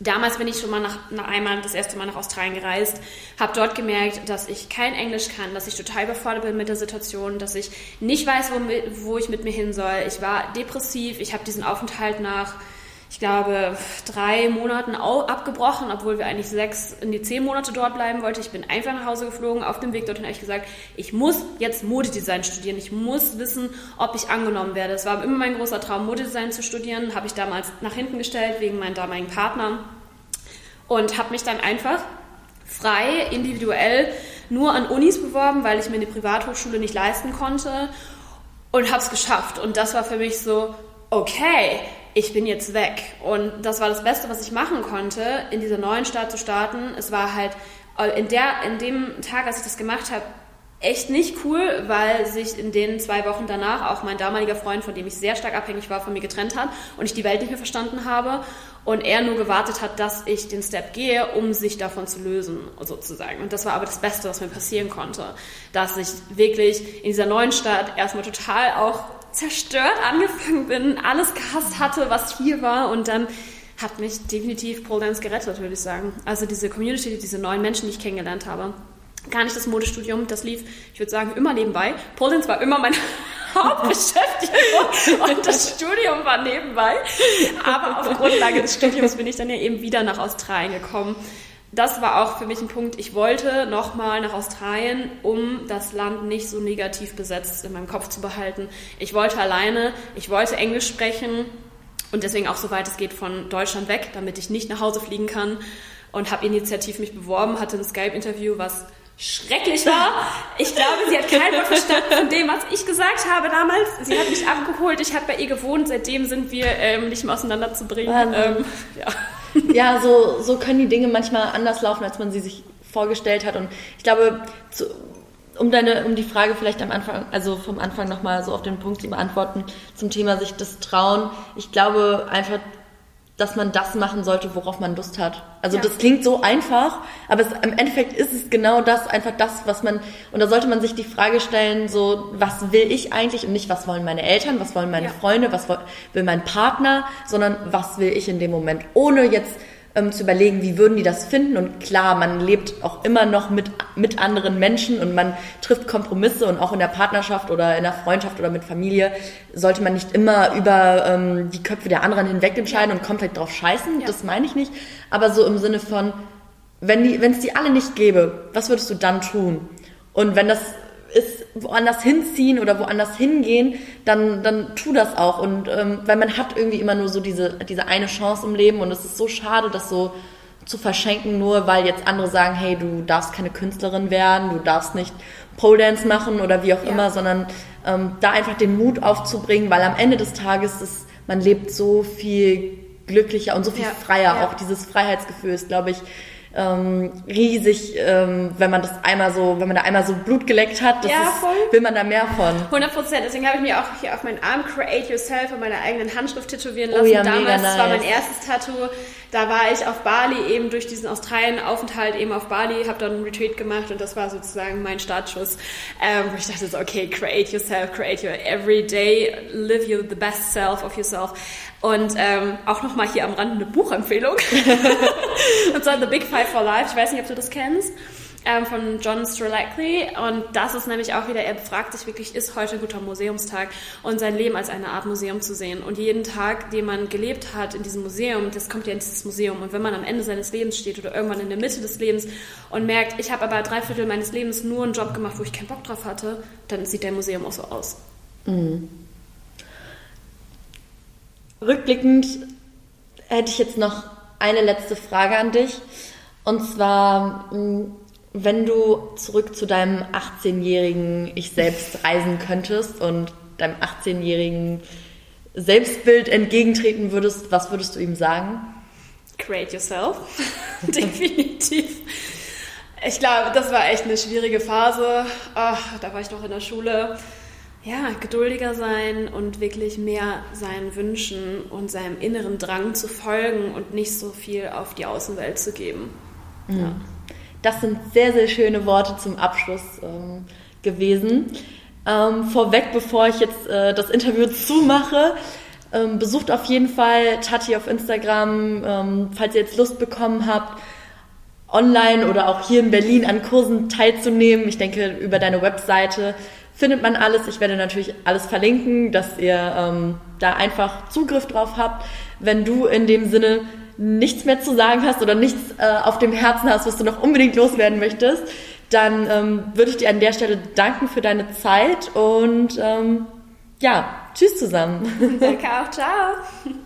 Damals bin ich schon mal nach, nach einmal das erste Mal nach Australien gereist, habe dort gemerkt, dass ich kein Englisch kann, dass ich total überfordert bin mit der Situation, dass ich nicht weiß, wo, wo ich mit mir hin soll. Ich war depressiv, ich habe diesen Aufenthalt nach ich glaube, drei Monaten abgebrochen, obwohl wir eigentlich sechs in die zehn Monate dort bleiben wollten. Ich bin einfach nach Hause geflogen. Auf dem Weg dorthin habe ich gesagt, ich muss jetzt Modedesign studieren. Ich muss wissen, ob ich angenommen werde. Es war immer mein großer Traum, Modedesign zu studieren. Habe ich damals nach hinten gestellt wegen meinem damaligen Partner und habe mich dann einfach frei, individuell nur an Unis beworben, weil ich mir eine Privathochschule nicht leisten konnte und habe es geschafft. Und das war für mich so, okay, ich bin jetzt weg. Und das war das Beste, was ich machen konnte, in dieser neuen Stadt zu starten. Es war halt äh, in, der, in dem Tag, als ich das gemacht habe, echt nicht cool, weil sich in den zwei Wochen danach auch mein damaliger Freund, von dem ich sehr stark abhängig war, von mir getrennt hat und ich die Welt nicht mehr verstanden habe und er nur gewartet hat, dass ich den Step gehe, um sich davon zu lösen, sozusagen. Und das war aber das Beste, was mir passieren konnte, dass ich wirklich in dieser neuen Stadt erstmal total auch zerstört angefangen bin, alles gehasst hatte, was hier war und dann hat mich definitiv Pole Dance gerettet, würde ich sagen. Also diese Community, diese neuen Menschen, die ich kennengelernt habe. Gar nicht das Modestudium, das lief, ich würde sagen, immer nebenbei. Pole Dance war immer meine Hauptbeschäftigung und das Studium war nebenbei. Aber auf Grundlage des Studiums bin ich dann ja eben wieder nach Australien gekommen das war auch für mich ein Punkt. Ich wollte nochmal nach Australien, um das Land nicht so negativ besetzt in meinem Kopf zu behalten. Ich wollte alleine, ich wollte Englisch sprechen und deswegen auch so weit es geht von Deutschland weg, damit ich nicht nach Hause fliegen kann und habe initiativ mich beworben, hatte ein Skype-Interview, was schrecklich war. Ich glaube, sie hat kein Wort verstanden von dem, was ich gesagt habe damals. Sie hat mich abgeholt, ich habe bei ihr gewohnt, seitdem sind wir ähm, nicht mehr auseinanderzubringen. Ähm, ja ja, so, so können die Dinge manchmal anders laufen, als man sie sich vorgestellt hat. Und ich glaube, zu, um deine, um die Frage vielleicht am Anfang, also vom Anfang nochmal so auf den Punkt zu beantworten, zum Thema sich das trauen. Ich glaube einfach, dass man das machen sollte, worauf man Lust hat. Also ja. das klingt so einfach, aber es, im Endeffekt ist es genau das, einfach das, was man, und da sollte man sich die Frage stellen, so, was will ich eigentlich und nicht, was wollen meine Eltern, was wollen meine ja. Freunde, was will mein Partner, sondern was will ich in dem Moment, ohne jetzt ähm, zu überlegen, wie würden die das finden. Und klar, man lebt auch immer noch mit, mit anderen Menschen und man trifft Kompromisse und auch in der Partnerschaft oder in der Freundschaft oder mit Familie sollte man nicht immer über ähm, die Köpfe der anderen hinweg entscheiden und komplett drauf scheißen. Ja. Das meine ich nicht. Aber so im Sinne von, wenn es die alle nicht gäbe, was würdest du dann tun? Und wenn das ist woanders hinziehen oder woanders hingehen, dann, dann tu das auch. Und ähm, weil man hat irgendwie immer nur so diese, diese eine Chance im Leben und es ist so schade, das so zu verschenken, nur weil jetzt andere sagen, hey, du darfst keine Künstlerin werden, du darfst nicht Pole Dance machen oder wie auch ja. immer, sondern ähm, da einfach den Mut aufzubringen, weil am Ende des Tages ist, man lebt so viel glücklicher und so viel ja. freier. Ja. Auch dieses Freiheitsgefühl ist, glaube ich, ähm, riesig, ähm, wenn man das einmal so, wenn man da einmal so Blut geleckt hat, das ja, ist, will man da mehr von. 100 Prozent. Deswegen habe ich mir auch hier auf meinen Arm Create Yourself und meiner eigenen Handschrift tätowieren lassen. Oh ja, Damals nice. war mein erstes Tattoo. Da war ich auf Bali eben durch diesen Australien-Aufenthalt eben auf Bali, habe dann einen Retreat gemacht und das war sozusagen mein Startschuss, ähm, wo ich dachte so, okay, create yourself, create your everyday, live you the best self of yourself. Und ähm, auch nochmal hier am Rand eine Buchempfehlung. und zwar The Big Five for Life. Ich weiß nicht, ob du das kennst. Ähm, von John Strelackley. Und das ist nämlich auch wieder, er fragt sich wirklich, ist heute ein guter Museumstag? Und sein Leben als eine Art Museum zu sehen. Und jeden Tag, den man gelebt hat in diesem Museum, das kommt ja in dieses Museum. Und wenn man am Ende seines Lebens steht oder irgendwann in der Mitte des Lebens und merkt, ich habe aber drei Viertel meines Lebens nur einen Job gemacht, wo ich keinen Bock drauf hatte, dann sieht dein Museum auch so aus. Mhm. Rückblickend hätte ich jetzt noch eine letzte Frage an dich. Und zwar, mm, wenn du zurück zu deinem 18-jährigen Ich selbst reisen könntest und deinem 18-jährigen Selbstbild entgegentreten würdest, was würdest du ihm sagen? Create yourself. Definitiv. Ich glaube, das war echt eine schwierige Phase. Ach, da war ich noch in der Schule ja, geduldiger sein und wirklich mehr seinen Wünschen und seinem inneren Drang zu folgen und nicht so viel auf die Außenwelt zu geben. Mhm. Ja. Das sind sehr, sehr schöne Worte zum Abschluss ähm, gewesen. Ähm, vorweg, bevor ich jetzt äh, das Interview zumache, ähm, besucht auf jeden Fall Tati auf Instagram, ähm, falls ihr jetzt Lust bekommen habt, online oder auch hier in Berlin an Kursen teilzunehmen. Ich denke, über deine Webseite findet man alles. Ich werde natürlich alles verlinken, dass ihr ähm, da einfach Zugriff drauf habt. Wenn du in dem Sinne nichts mehr zu sagen hast oder nichts äh, auf dem Herzen hast, was du noch unbedingt loswerden möchtest, dann ähm, würde ich dir an der Stelle danken für deine Zeit und ähm, ja, tschüss zusammen. Danke auch, ciao.